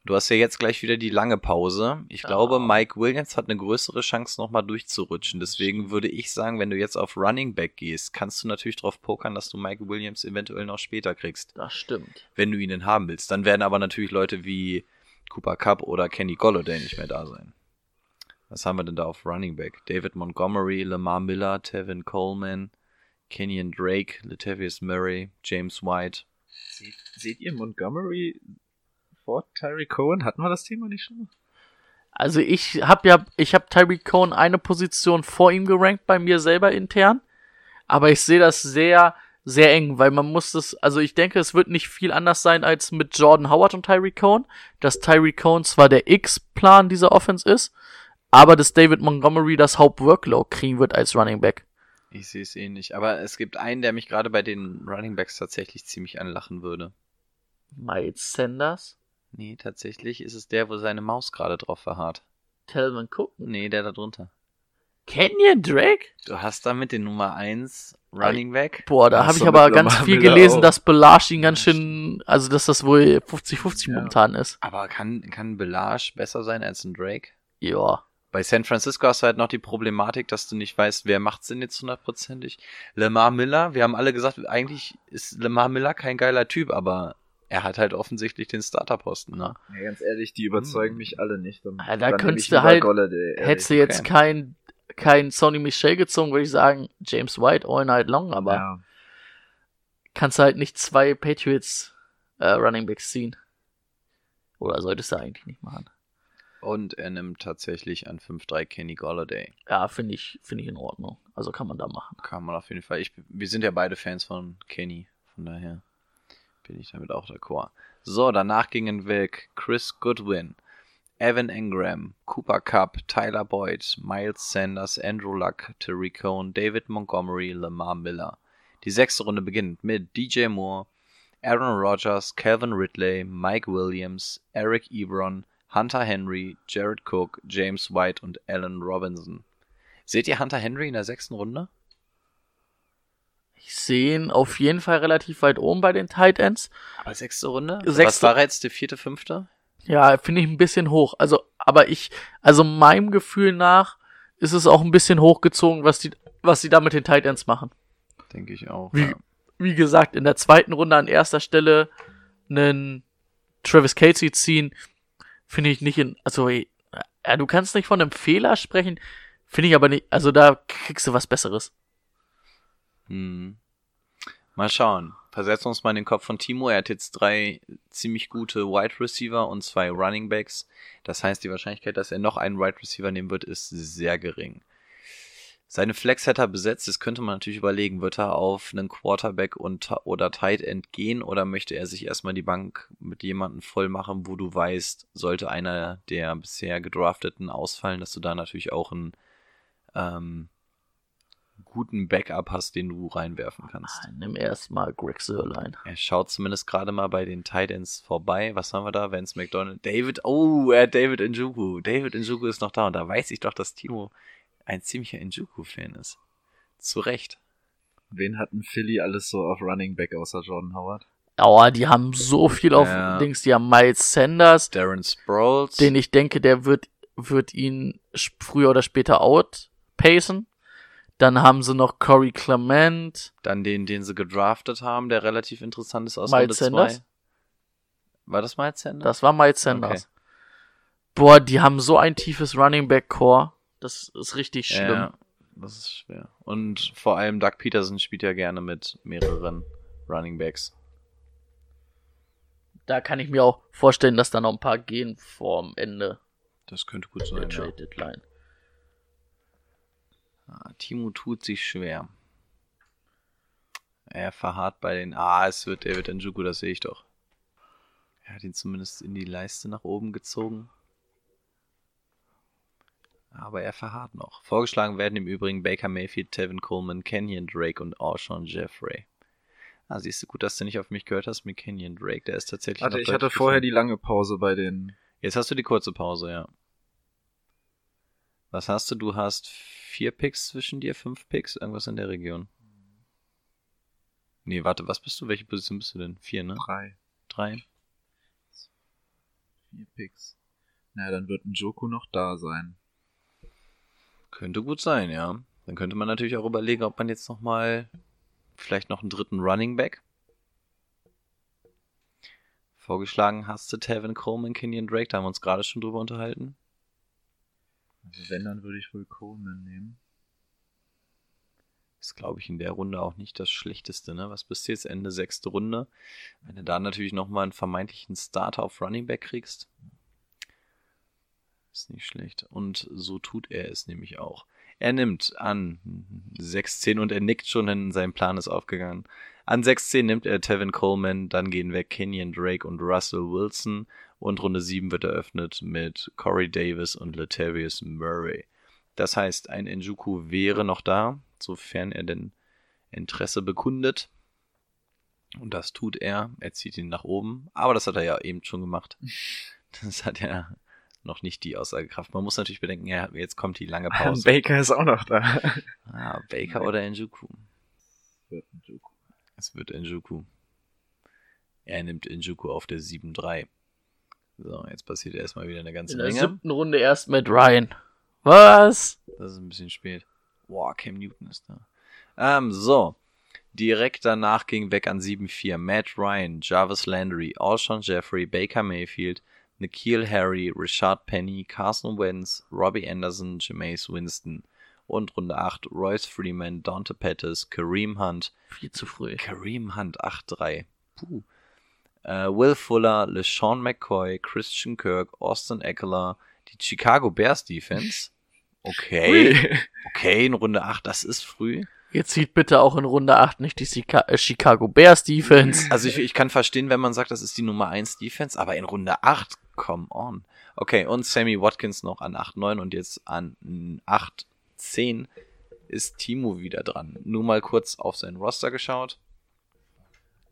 Du hast ja jetzt gleich wieder die lange Pause. Ich Ja. glaube, Mike Williams hat eine größere Chance, nochmal durchzurutschen. Deswegen würde ich sagen, wenn du jetzt auf Running Back gehst, kannst du natürlich drauf pokern, dass du Mike Williams eventuell noch später kriegst, Das stimmt. wenn du ihn denn haben willst. Dann werden aber natürlich Leute wie Cooper Cup oder Kenny Golladay nicht mehr da sein. Was haben wir denn da auf Running Back? David Montgomery, Lamar Miller, Tevin Coleman, Kenyon Drake, Latavius Murray, James White. Seht, seht ihr Montgomery vor Tyree Cohen? Hatten wir das Thema nicht schon? Also ich habe ja, ich habe Tyreek Cohen eine Position vor ihm gerankt bei mir selber intern, aber ich sehe das sehr, sehr eng, weil man muss das, also ich denke, es wird nicht viel anders sein als mit Jordan Howard und Tyreek Cohen, dass Tyreek Cohen zwar der X-Plan dieser Offense ist, aber dass David Montgomery das Hauptworkload kriegen wird als Running Back. Ich sehe es ähnlich. Aber es gibt einen, der mich gerade bei den Running Backs tatsächlich ziemlich anlachen würde. Miles Sanders, Nee, tatsächlich ist es der, wo seine Maus gerade drauf verharrt. Telvin Cook, Nee, der da drunter. Kenyon Drake? Du hast damit den Nummer 1 Running Back. Boah, da habe ich aber ganz viel gelesen, auch. dass Belage ihn ganz schön, also dass das wohl 50-50 Ja. momentan ist. Aber kann, kann Belage besser sein als ein Drake? Ja. Bei San Francisco hast du halt noch die Problematik, dass du nicht weißt, wer macht's denn jetzt hundertprozentig. Lamar Miller, wir haben alle gesagt, eigentlich ist Lamar Miller kein geiler Typ, aber er hat halt offensichtlich den Starterposten, ne? Ja, ganz ehrlich, die überzeugen mich alle nicht. Dann, Ja, da dann könntest du halt- Golladay. Hättest du jetzt okay. kein, kein Sony Michel gezogen, würde ich sagen, James White all night long, aber Ja. kannst du halt nicht zwei Patriots äh, Running Backs ziehen. Oder solltest du eigentlich nicht machen. Und er nimmt tatsächlich an 5-3 Kenny Golladay. Ja, finde ich, finde ich in Ordnung. Also kann man da machen. Kann man auf jeden Fall. Ich, wir sind ja beide Fans von Kenny, von daher bin ich damit auch d'accord. So, danach gingen weg Chris Goodwin, Evan Engram, Cooper Cup, Tyler Boyd, Miles Sanders, Andrew Luck, Terry Cohn, David Montgomery, Lamar Miller. Die sechste Runde beginnt mit DJ Moore, Aaron Rodgers, Calvin Ridley, Mike Williams, Eric Ebron, Hunter Henry, Jared Cook, James White und Allen Robinson. Seht ihr Hunter Henry in der sechsten Runde? Ich sehe ihn auf jeden Fall relativ weit oben bei den Tight Ends. Aber sechste Runde? Sechste- Was war jetzt die vierte, fünfte? Ja, finde ich ein bisschen hoch. Also, aber ich, also meinem Gefühl nach ist es auch ein bisschen hochgezogen, was die, was die da mit den Tight Ends machen. Denke ich auch. Wie, ja. wie gesagt, in der zweiten Runde an erster Stelle einen Travis Casey ziehen, finde ich nicht in, also, ja, du kannst nicht von einem Fehler sprechen, finde ich aber nicht, also da kriegst du was Besseres. Hm. Mal schauen. Versetzen uns mal in den Kopf von Timo. Er hat jetzt drei ziemlich gute Wide Receiver und zwei Running Backs. Das heißt, die Wahrscheinlichkeit, dass er noch einen Wide Receiver nehmen wird, ist sehr gering. Seine Flex hat er besetzt. Das könnte man natürlich überlegen. Wird er auf einen Quarterback und, oder Tight End gehen oder möchte er sich erstmal die Bank mit jemandem voll machen, wo du weißt, sollte einer der bisher gedrafteten ausfallen, dass du da natürlich auch einen ähm, guten Backup hast, den du reinwerfen kannst. Nimm erstmal Greg Sörlein. Er schaut zumindest gerade mal bei den Titans vorbei. Was haben wir da? Vance McDonald. David, oh, er hat David Njoku. David Njoku ist noch da und da weiß ich doch, dass Timo ein ziemlicher Njoku-Fan ist. Zu Recht. Wen hatten Philly alles so auf Running Back außer Jordan Howard? Oh, die haben so viel auf Ja. Dings, die haben Miles Sanders, Darren Sproles. den ich denke, der wird, wird ihn früher oder später outpacen. Dann haben sie noch Corey Clement. dann den, den sie gedraftet haben, der relativ interessant ist aus Miles Runde Sanders? 2. War das Miles Sanders? Das war Miles Sanders. Okay. Boah, die haben so ein tiefes Running Back Core. Das ist richtig schlimm. Ja, das ist schwer. Und vor allem Doug Peterson spielt ja gerne mit mehreren Running Backs. Da kann ich mir auch vorstellen, dass da noch ein paar gehen vorm Ende. Das könnte gut Der sein. Ja. Trade Deadline. Ah, Timo tut sich schwer. Er verharrt bei den. Ah, es wird, er wird Njuku, das sehe ich doch. Er hat ihn zumindest in die Leiste nach oben gezogen. Aber er verharrt noch. Vorgeschlagen werden im Übrigen Baker Mayfield, Tevin Coleman, Kenyon Drake und Alshon Jeffrey. Ah, siehst du gut, dass du nicht auf mich gehört hast mit Kenyon Drake. Der ist tatsächlich. Warte, ich hatte deutlich vorher gefunden. die lange Pause bei den. Jetzt hast du die kurze Pause, ja. Was hast du? Du hast vier Picks zwischen dir, fünf Picks, irgendwas in der Region. Nee, warte, was bist du? Welche Position bist du denn? Vier, ne? Drei. Drei? Vier Picks. Na, dann wird ein Joku noch da sein. Könnte gut sein, ja. Dann könnte man natürlich auch überlegen, ob man jetzt nochmal vielleicht noch einen dritten Running Back. Vorgeschlagen hast du Tevin Coleman, Kenyon Drake, da haben wir uns gerade schon drüber unterhalten. Also wenn, dann würde ich wohl Coleman nehmen. Ist, glaube ich, in der Runde auch nicht das Schlechteste, ne? Was bist du jetzt? Ende sechste Runde. Wenn du da natürlich nochmal einen vermeintlichen Starter auf Running Back kriegst, ist nicht schlecht. Und so tut er es nämlich auch. Er nimmt an 6-10 und er nickt schon, denn sein Plan ist aufgegangen. An 6-10 nimmt er Tevin Coleman, dann gehen weg Kenyon Drake und Russell Wilson und Runde 7 wird eröffnet mit Corey Davis und Latavius Murray. Das heißt, ein Njuku wäre noch da, sofern er denn Interesse bekundet. Und das tut er. Er zieht ihn nach oben. Aber das hat er ja eben schon gemacht. Das hat ja noch nicht die Aussagekraft. Man muss natürlich bedenken, ja, jetzt kommt die lange Pause. Baker ist auch noch da. Ah, Baker oder Njuku? Wird ein Joku. Es wird Njuku. Er nimmt Njuku auf der 7-3. So, jetzt passiert erstmal wieder eine ganze In der Menge. siebten Runde erst mit Ryan. Was? Das ist ein bisschen spät. Boah, Cam Newton ist da. Ähm, so. Direkt danach ging weg an 7-4 Matt Ryan, Jarvis Landry, Alshon Jeffrey, Baker Mayfield, Nikhil Harry, Richard Penny, Carson Wentz, Robbie Anderson, Jameis Winston. Und Runde 8 Royce Freeman, Dante Pettis, Kareem Hunt, Viel zu früh. Kareem Hunt 8-3. Puh. Äh, Will Fuller, LeSean McCoy, Christian Kirk, Austin Eckler, die Chicago Bears Defense. Okay. Okay, in Runde 8, das ist früh. Jetzt sieht bitte auch in Runde 8 nicht die äh, Chicago Bears Defense. Also ich, ich kann verstehen, wenn man sagt, das ist die Nummer 1 Defense, aber in Runde 8, come on. Okay, und Sammy Watkins noch an 8-9 und jetzt an 8-10 ist Timo wieder dran. Nur mal kurz auf sein Roster geschaut.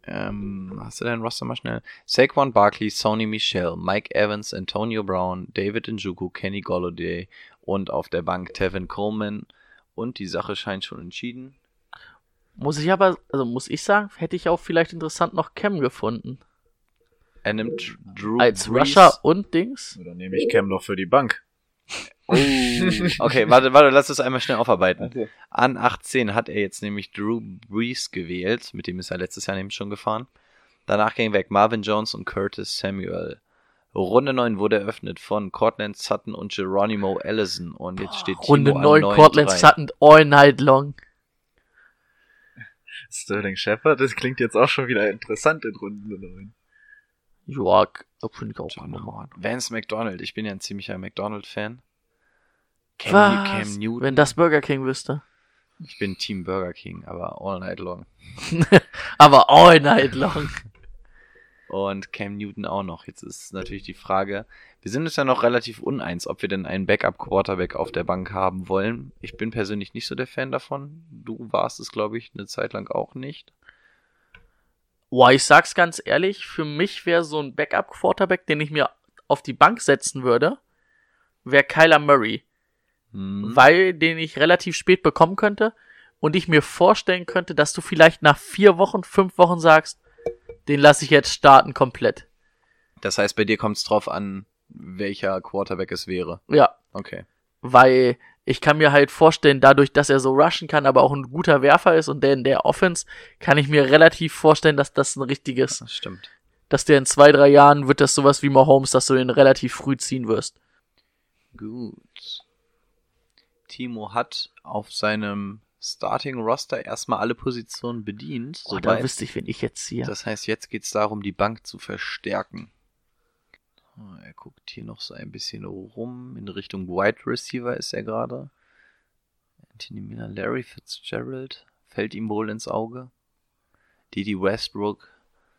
Ähm, hast du dein Roster mal schnell? Saquon Barkley, Sony Michel, Mike Evans, Antonio Brown, David Njoku, Kenny Golladay und auf der Bank Tevin Coleman. Und die Sache scheint schon entschieden. Muss ich aber, also muss ich sagen, hätte ich auch vielleicht interessant noch Cam gefunden. Er nimmt Drew Als Brees. Rusher und Dings. Dann nehme ich Cam doch für die Bank. Oh. Okay, warte, warte, lass das einmal schnell aufarbeiten. An 18 hat er jetzt nämlich Drew Brees gewählt, mit dem ist er letztes Jahr nämlich schon gefahren. Danach ging weg Marvin Jones und Curtis Samuel. Runde 9 wurde eröffnet von Cortland Sutton und Geronimo Allison und jetzt steht Runde Timo 9, an Cortland 9-3. Sutton all night long. Sterling Shepard, das klingt jetzt auch schon wieder interessant in Runde 9. Ja, finde ich auch normal. Vance McDonald, ich bin ja ein ziemlicher McDonald-Fan. Cam Newton. Wenn das Burger King wüsste. ich bin Team Burger King, aber all night long. Aber all night long. Und Cam Newton auch noch. Jetzt ist natürlich die Frage, wir sind uns ja noch relativ uneins, ob wir denn einen Backup-Quarterback auf der Bank haben wollen. Ich bin persönlich nicht so der Fan davon. Du warst es, glaube ich, eine Zeit lang auch nicht. Boah, ich sag's ganz ehrlich, für mich wäre so ein Backup-Quarterback, den ich mir auf die Bank setzen würde, wäre Kyler Murray. Hm. Weil den ich relativ spät bekommen könnte und ich mir vorstellen könnte, dass du vielleicht nach vier Wochen, fünf Wochen sagst, den lasse ich jetzt starten komplett. Das heißt, bei dir kommt es drauf an, welcher Quarterback es wäre. Ja, Okay. weil ich kann mir halt vorstellen, dadurch, dass er so rushen kann, aber auch ein guter Werfer ist und der in der Offense, kann ich mir relativ vorstellen, dass das ein richtiges, Das stimmt. dass der in zwei, drei Jahren wird das sowas wie Mahomes, dass du den relativ früh ziehen wirst. Gut. Timo hat auf seinem Starting-Roster erstmal alle Positionen bedient. Oh, da wüsste ich, wen ich jetzt ziehe. Das heißt, jetzt geht es darum, die Bank zu verstärken. Er guckt hier noch so ein bisschen rum. In Richtung Wide Receiver ist er gerade. Anthony Miller, Larry Fitzgerald fällt ihm wohl ins Auge. Didi Westbrook,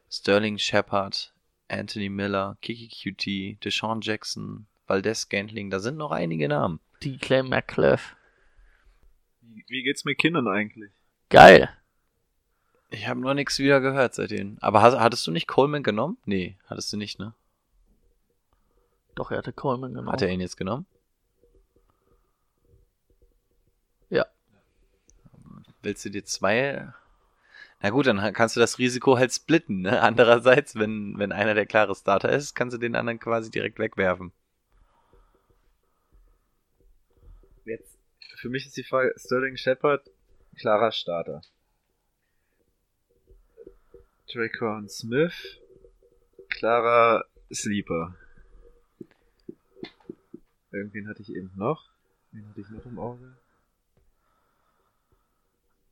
Sterling Shepard, Anthony Miller, Kiki QT, Deshaun Jackson, Valdez Scantling. Da sind noch einige Namen. Declan McClef. Wie, wie geht's McKinnon eigentlich? Geil. Ich habe noch nichts wieder gehört seitdem. Aber hast, hattest du nicht Coleman genommen? Nee, hattest du nicht, ne? Doch, er hatte Coleman genommen. Hat er ihn jetzt genommen? Ja. Willst du dir zwei? Na gut, dann kannst du das Risiko halt splitten. Ne? Andererseits, wenn, wenn einer der klare Starter ist, kannst du den anderen quasi direkt wegwerfen. Jetzt, für mich ist die Frage, Sterling Shepard, klarer Starter. Draquan Smith, klarer Sleeper. Irgendwen hatte ich eben noch. Wen hatte ich noch im Auge?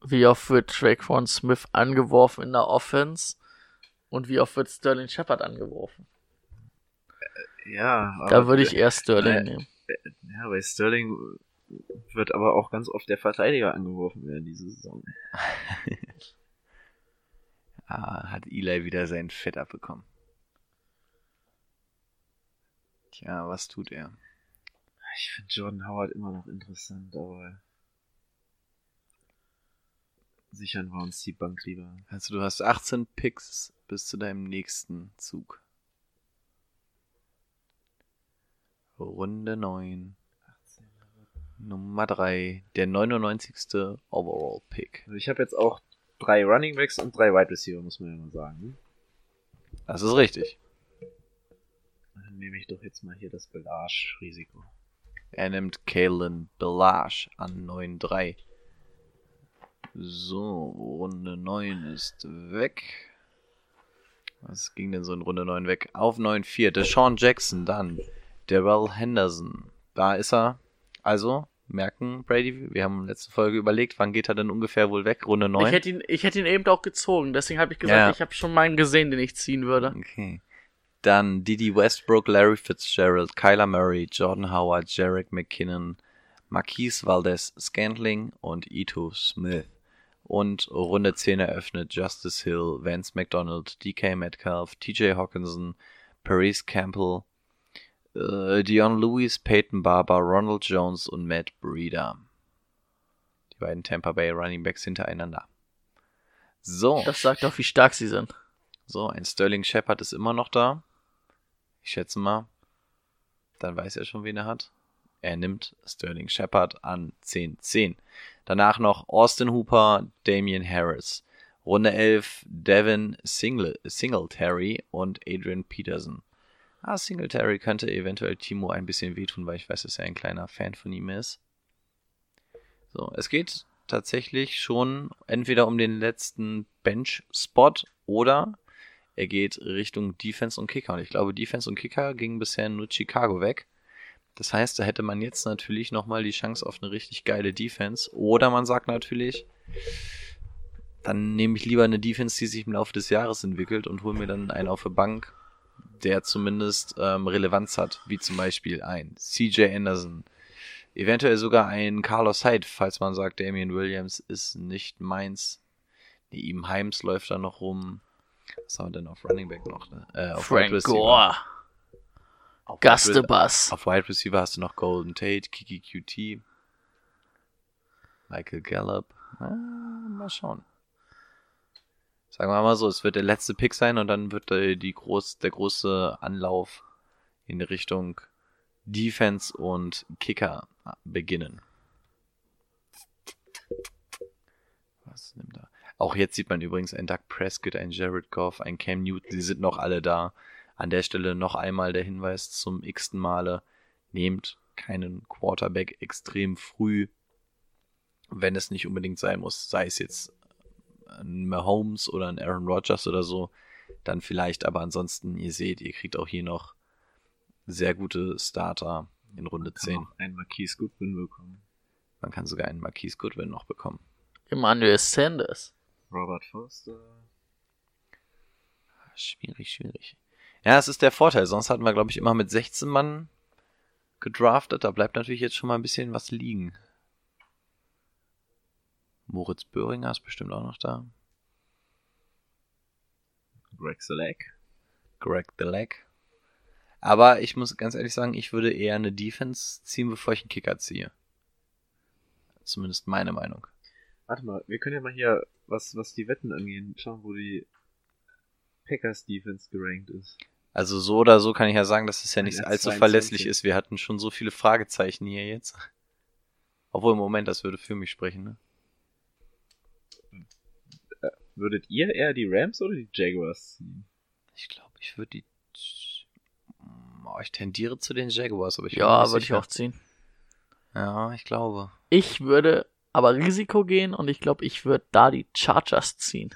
Wie oft wird Traquan Smith angeworfen in der Offense? Und wie oft wird Sterling Shepard angeworfen? Ja, Da würde ich eher Sterling äh, nehmen. Ja, bei Sterling wird aber auch ganz oft der Verteidiger angeworfen werden diese Saison. Ah, hat Eli wieder sein Fett abbekommen. Tja, was tut er? Ich finde Jordan Howard immer noch interessant, aber sichern wir uns die Bank lieber. Also du hast 18 Picks bis zu deinem nächsten Zug. Runde 9. Nummer 3. Der 99. Overall Pick. Also ich habe jetzt auch drei Running Backs und drei Wide Receiver, muss man ja mal sagen. Ne? Das ist richtig. Dann nehme ich doch jetzt mal hier das Belage-Risiko. Er nimmt Kalen Belage an 9-3. So, Runde 9 ist weg. Was ging denn so in Runde 9 weg? Auf 9-4. Deshaun Jackson dann. Darrell Henderson. Da ist er. Also, merken, Brady, wir haben letzte Folge überlegt, wann geht er denn ungefähr wohl weg? Runde 9? Ich hätte ihn, ich hätte ihn eben auch gezogen, deswegen habe ich gesagt, Ja. ich habe schon meinen gesehen, den ich ziehen würde. Okay. Dann Didi Westbrook, Larry Fitzgerald, Kyler Murray, Jordan Howard, Jarek McKinnon, Marquise Valdez Scantling und Ito Smith. Und Runde 10 eröffnet Justice Hill, Vance McDonald, DK Metcalf, TJ Hawkinson, Paris Campbell, äh, Dion Lewis, Peyton Barber, Ronald Jones und Matt Breeder. Die beiden Tampa Bay Running Backs hintereinander. So. Das sagt auch, wie stark sie sind. So, ein Sterling Shepard ist immer noch da. Ich schätze mal. Dann weiß er schon, wen er hat. Er nimmt Sterling Shepard an 10-10. Danach noch Austin Hooper, Damian Harris. Runde 11 Devin Single, Singletary und Adrian Peterson. Ah, Singletary könnte eventuell Timo ein bisschen wehtun, weil ich weiß, dass er ein kleiner Fan von ihm ist. So, es geht tatsächlich schon entweder um den letzten Bench-Spot oder er geht Richtung Defense und Kicker. Und ich glaube, Defense und Kicker gingen bisher nur Chicago weg. Das heißt, da hätte man jetzt natürlich nochmal die Chance auf eine richtig geile Defense. Oder man sagt natürlich, dann nehme ich lieber eine Defense, die sich im Laufe des Jahres entwickelt und hole mir dann einen auf der Bank, der zumindest ähm, Relevanz hat, wie zum Beispiel ein CJ Anderson, eventuell sogar ein Carlos Hyde, falls man sagt, Damian Williams ist nicht meins. Nee, ihm Heims läuft da noch rum. Was haben wir denn auf Running Back noch? Ne? Äh, auf Wide Frank Receiver. Gore. Auf Wide Gastebus. auf Wide Receiver hast du noch Golden Tate, Kiki QT, Michael Gallup. Ah, mal schauen. Sagen wir mal so, es wird der letzte Pick sein und dann wird die groß, der große Anlauf in Richtung Defense und Kicker beginnen. Was nimmt er? Auch jetzt sieht man übrigens einen Doug Prescott, einen Jared Goff, einen Cam Newton, die sind noch alle da. An der Stelle noch einmal der Hinweis zum x-ten Male. Nehmt keinen Quarterback extrem früh, wenn es nicht unbedingt sein muss. Sei es jetzt ein Mahomes oder ein Aaron Rodgers oder so, dann vielleicht. Aber ansonsten, ihr seht, ihr kriegt auch hier noch sehr gute Starter in Runde Kann 10. auch einen Marquise Goodwin bekommen. Man kann sogar einen Marquise Goodwin noch bekommen. Emmanuel Sanders. Robert Foster. Schwierig, schwierig. Ja, es ist der Vorteil. Sonst hatten wir, glaube ich, immer mit 16 Mann gedraftet. Da bleibt natürlich jetzt schon mal ein bisschen was liegen. Moritz Böhringer ist bestimmt auch noch da. Greg Selleck. Greg the Leg. Aber ich muss ganz ehrlich sagen, ich würde eher eine Defense ziehen, bevor ich einen Kicker ziehe. Zumindest meine Meinung. Warte mal, wir können ja mal hier, was, was die Wetten angehen, schauen, wo die Packers Defense gerankt ist. Also so oder so kann ich ja sagen, dass es ja nicht Ja, allzu 22. verlässlich ist. Wir hatten schon so viele Fragezeichen hier jetzt. Obwohl im Moment, das würde für mich sprechen, ne? Würdet ihr eher die Rams oder die Jaguars ziehen? Ich glaube, ich würde die. Ich tendiere zu den Jaguars, aber ich Ja, würde ich auch ziehen. Ja, ich glaube. Ich würde aber Risiko gehen und ich glaube, ich würde da die Chargers ziehen.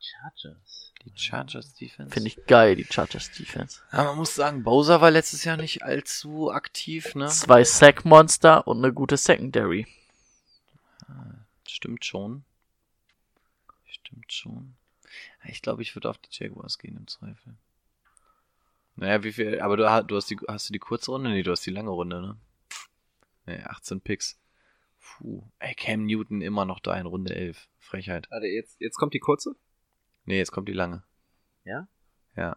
Chargers. Die Chargers Defense. Finde ich geil, die Chargers Defense. Ja, man muss sagen, Bowser war letztes Jahr nicht allzu aktiv, ne? Zwei Sack-Monster und eine gute Secondary. Stimmt schon. Stimmt schon. Ja, Ich glaube, ich würde auf die Jaguars gehen im Zweifel. Naja, wie viel, aber du, du hast die, hast du die kurze Runde? Nee, du hast die lange Runde, ne? Nee, 18 Picks. Puh. Ey, Cam Newton immer noch da in Runde 11. Frechheit. Warte, jetzt, jetzt kommt die kurze? Nee, jetzt kommt die lange. Ja? Ja.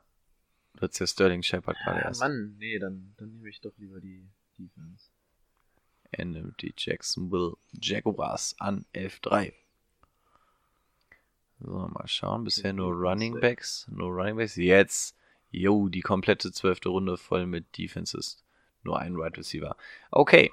Du hast ja Sterling Shepard gerade Ah, erst. Mann, nee, dann, dann nehme ich doch lieber die Defense. Nimmt die Jacksonville Jaguars an 11-3. So, mal schauen. Bisher nur Running Backs. Nur Running Backs. Jetzt. Jo, die komplette zwölfte Runde voll mit Defenses. Nur ein Wide Receiver. Okay.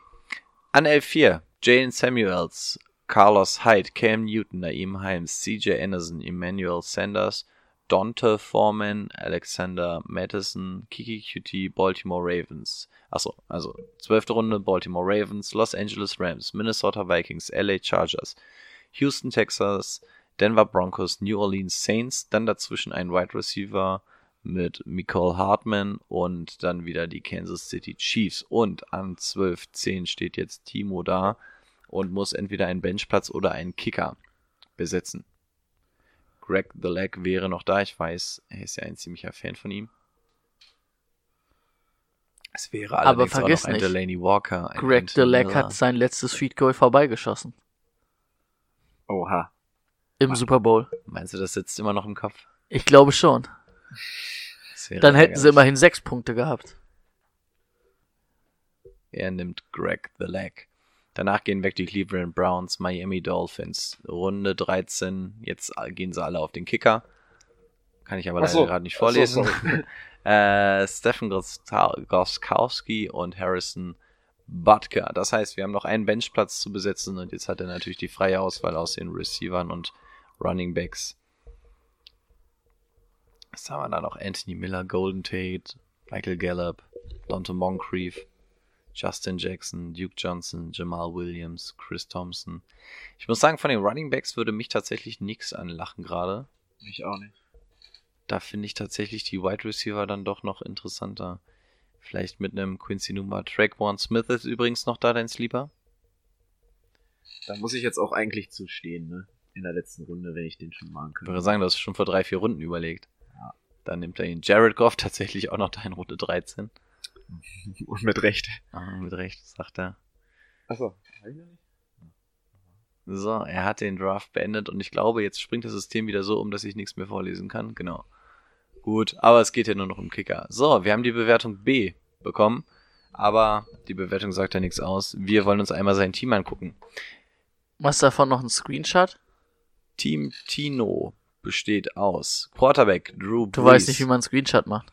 An 11-4. Jalen Samuels, Carlos Hyde, Cam Newton, Naeem Himes, CJ Anderson, Emmanuel Sanders, Dante Foreman, Alexander Madison, Kiki QT, Baltimore Ravens. Achso, also zwölfte Runde Baltimore Ravens, Los Angeles Rams, Minnesota Vikings, LA Chargers, Houston Texas, Denver Broncos, New Orleans Saints, dann dazwischen ein Wide Receiver mit Nicole Hartman und dann wieder die Kansas City Chiefs. Und an 12-10 steht jetzt Timo da und muss entweder einen Benchplatz oder einen Kicker besetzen. Greg the Leg wäre noch da. Ich weiß, er ist ja ein ziemlicher Fan von ihm. Es wäre Aber allerdings vergiss auch noch ein nicht, Delaney Walker. Ein Greg DeLeck Miller. hat sein letztes Feed Goal vorbeigeschossen. Oha. Im Super Bowl. Meinst du, das sitzt immer noch im Kopf? Ich glaube schon. Dann hätten sie immerhin sechs Punkte gehabt. Er nimmt Greg the Leg. Danach gehen weg die Cleveland Browns, Miami Dolphins. Runde 13. Jetzt gehen sie alle auf den Kicker. Kann ich aber Ach leider so. gerade nicht Ach so, vorlesen. äh, Stephen Goska- Goskowski und Harrison Butker. Das heißt, wir haben noch einen Benchplatz zu besetzen und jetzt hat er natürlich die freie Auswahl aus den Receivern und Running Backs. Was haben wir da noch? Anthony Miller, Golden Tate, Michael Gallup, Donta Moncrief, Justin Jackson, Duke Johnson, Jamal Williams, Chris Thompson. Ich muss sagen, von den Running Backs würde mich tatsächlich nichts anlachen gerade. Ich auch nicht. Da finde ich tatsächlich die Wide Receiver dann doch noch interessanter. Vielleicht mit einem Quincy Numa. Traquan Smith ist übrigens noch da, dein Sleeper. Da muss ich jetzt auch eigentlich zustehen, ne? In der letzten Runde, wenn ich den schon machen Ich könnte. würde sagen, du hast schon vor drei, vier Runden überlegt. Dann nimmt er ihn. Jared Goff tatsächlich auch noch da in Runde 13. Und mit Recht. Ah, mit Recht, sagt er. Achso. Hab ich noch nicht? So, er hat den Draft beendet und ich glaube, jetzt springt das System wieder so um, dass ich nichts mehr vorlesen kann. Genau. Gut, aber es geht ja nur noch um Kicker. So, wir haben die Bewertung B bekommen, aber die Bewertung sagt ja nichts aus. Wir wollen uns einmal sein Team angucken. Was davon noch ein Screenshot? Team Tino besteht aus Quarterback Drew Du Brees, weißt nicht, wie man einen Screenshot macht.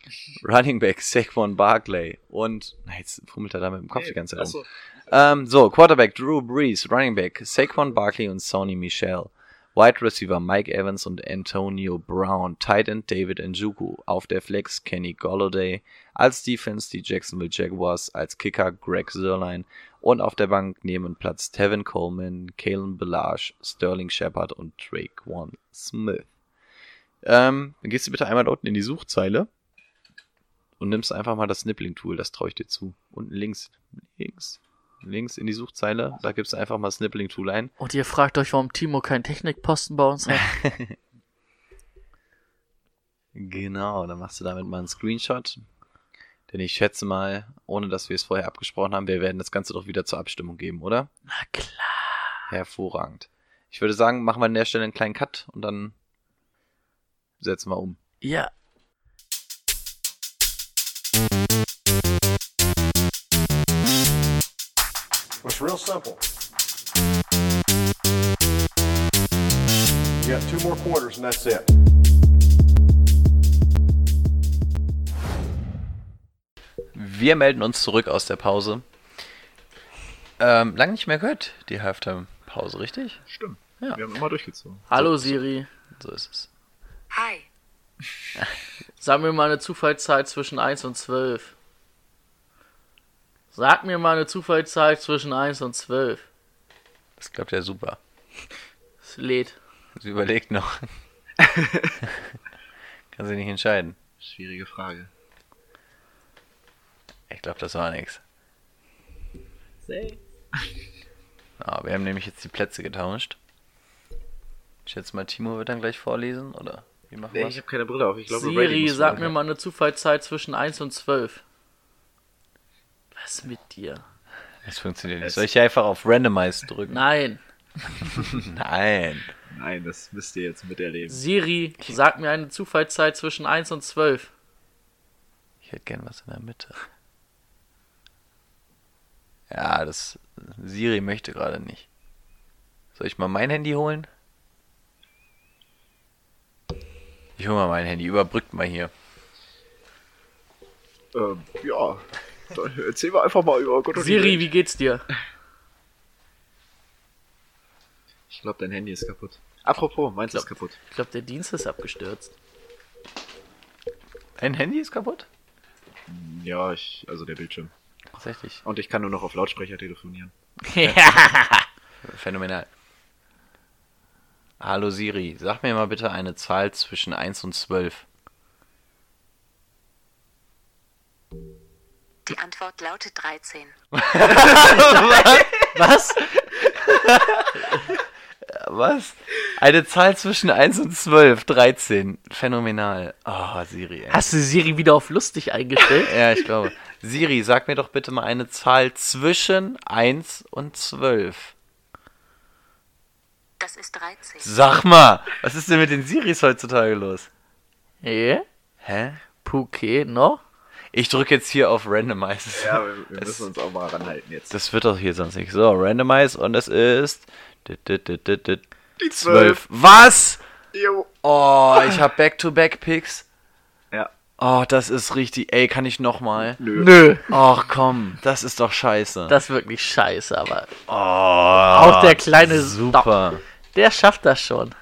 Running Back Saquon Barkley und na, jetzt fummelt er da mit dem Kopf die ganze Zeit rum. Achso. Ähm, so, Quarterback Drew Brees, Running Back Saquon Barkley und Sony Michel. Wide Receiver Mike Evans und Antonio Brown. Tight End David Njoku. Auf der Flex Kenny Golladay. Als Defense die Jacksonville Jaguars. Als Kicker Greg Zerline. Und auf der Bank nehmen Platz Tevin Coleman, Kalen Belage, Sterling Shepard und Drake One Smith. Ähm, dann gehst du bitte einmal unten in die Suchzeile und nimmst einfach mal das Snippling-Tool, das traue ich dir zu. Unten links, links, links in die Suchzeile, da gibst du einfach mal Snippling-Tool ein. Und ihr fragt euch, warum Timo keinen Technikposten bei uns hat? Genau, dann machst du damit mal einen Screenshot. Denn ich schätze mal, ohne dass wir es vorher abgesprochen haben, wir werden das Ganze doch wieder zur Abstimmung geben, oder? Na klar. Hervorragend. Ich würde sagen, machen wir an der Stelle einen kleinen Cut und dann setzen wir um. Ja. It's real simple. You got two more quarters and that's it. Wir melden uns zurück aus der Pause. Ähm, lang nicht mehr gehört, die Halftime-Pause, richtig? Stimmt. Ja. Wir haben immer durchgezogen. Hallo Siri. So ist es. Hi. Sag mir mal eine Zufallszeit zwischen 1 und 12. Sag mir mal eine Zufallszeit zwischen 1 und 12. Das klappt ja super. Es lädt. Sie überlegt noch. Kann sich nicht entscheiden. Schwierige Frage. Ich glaube, das war nichts. Ah, wir haben nämlich jetzt die Plätze getauscht. Ich schätze mal, Timo wird dann gleich vorlesen, oder? Wie machen Nee, wir ich habe keine Brille auf. Ich glaube, Brady Siri, sag mir mal eine Zufallszeit zwischen 1 und 12. Was mit dir? Das funktioniert nicht. Soll ich einfach auf Randomize drücken? Nein. Nein. Nein, das müsst ihr jetzt miterleben. Siri, sag mir eine Zufallszeit zwischen 1 und 12. Ich hätte gern was in der Mitte. Ja, das Siri möchte gerade nicht. Soll ich mal mein Handy holen? Ich hole mal mein Handy. Überbrückt mal hier. Ähm, ja. Dann erzähl mal einfach mal über Gott und die Siri, Welt. wie geht's dir? Ich glaube, dein Handy ist kaputt. Apropos, meins ist kaputt. Ich glaube, der Dienst ist abgestürzt. Ein Handy ist kaputt? Ja, ich, also der Bildschirm. Tatsächlich. Und ich kann nur noch auf Lautsprecher telefonieren. Phänomenal. Hallo Siri, sag mir mal bitte eine Zahl zwischen 1 und 12. Die Antwort lautet 13. Was? Was? Eine Zahl zwischen 1 und 12, 13. Phänomenal. Oh, Siri. Ey. Hast du Siri wieder auf lustig eingestellt? Ja, ich glaube. Siri, sag mir doch bitte mal eine Zahl zwischen 1 und 12. Das ist 13. Sag mal, was ist denn mit den Siris heutzutage los? Ja? Hä? Puke, no? Ich drücke jetzt hier auf Randomize. Ja, wir, wir Es- müssen uns auch mal ranhalten jetzt. Das wird doch hier sonst nicht. So, Randomize und es ist. Die 12. Was? Jo. Oh, ich hab Back-to-Back-Picks. Ja. Oh, das ist richtig. Ey, kann ich nochmal? Nö. Nö. Ach komm, das ist doch scheiße. Das ist wirklich scheiße, aber oh, auch der kleine Super. der schafft das schon.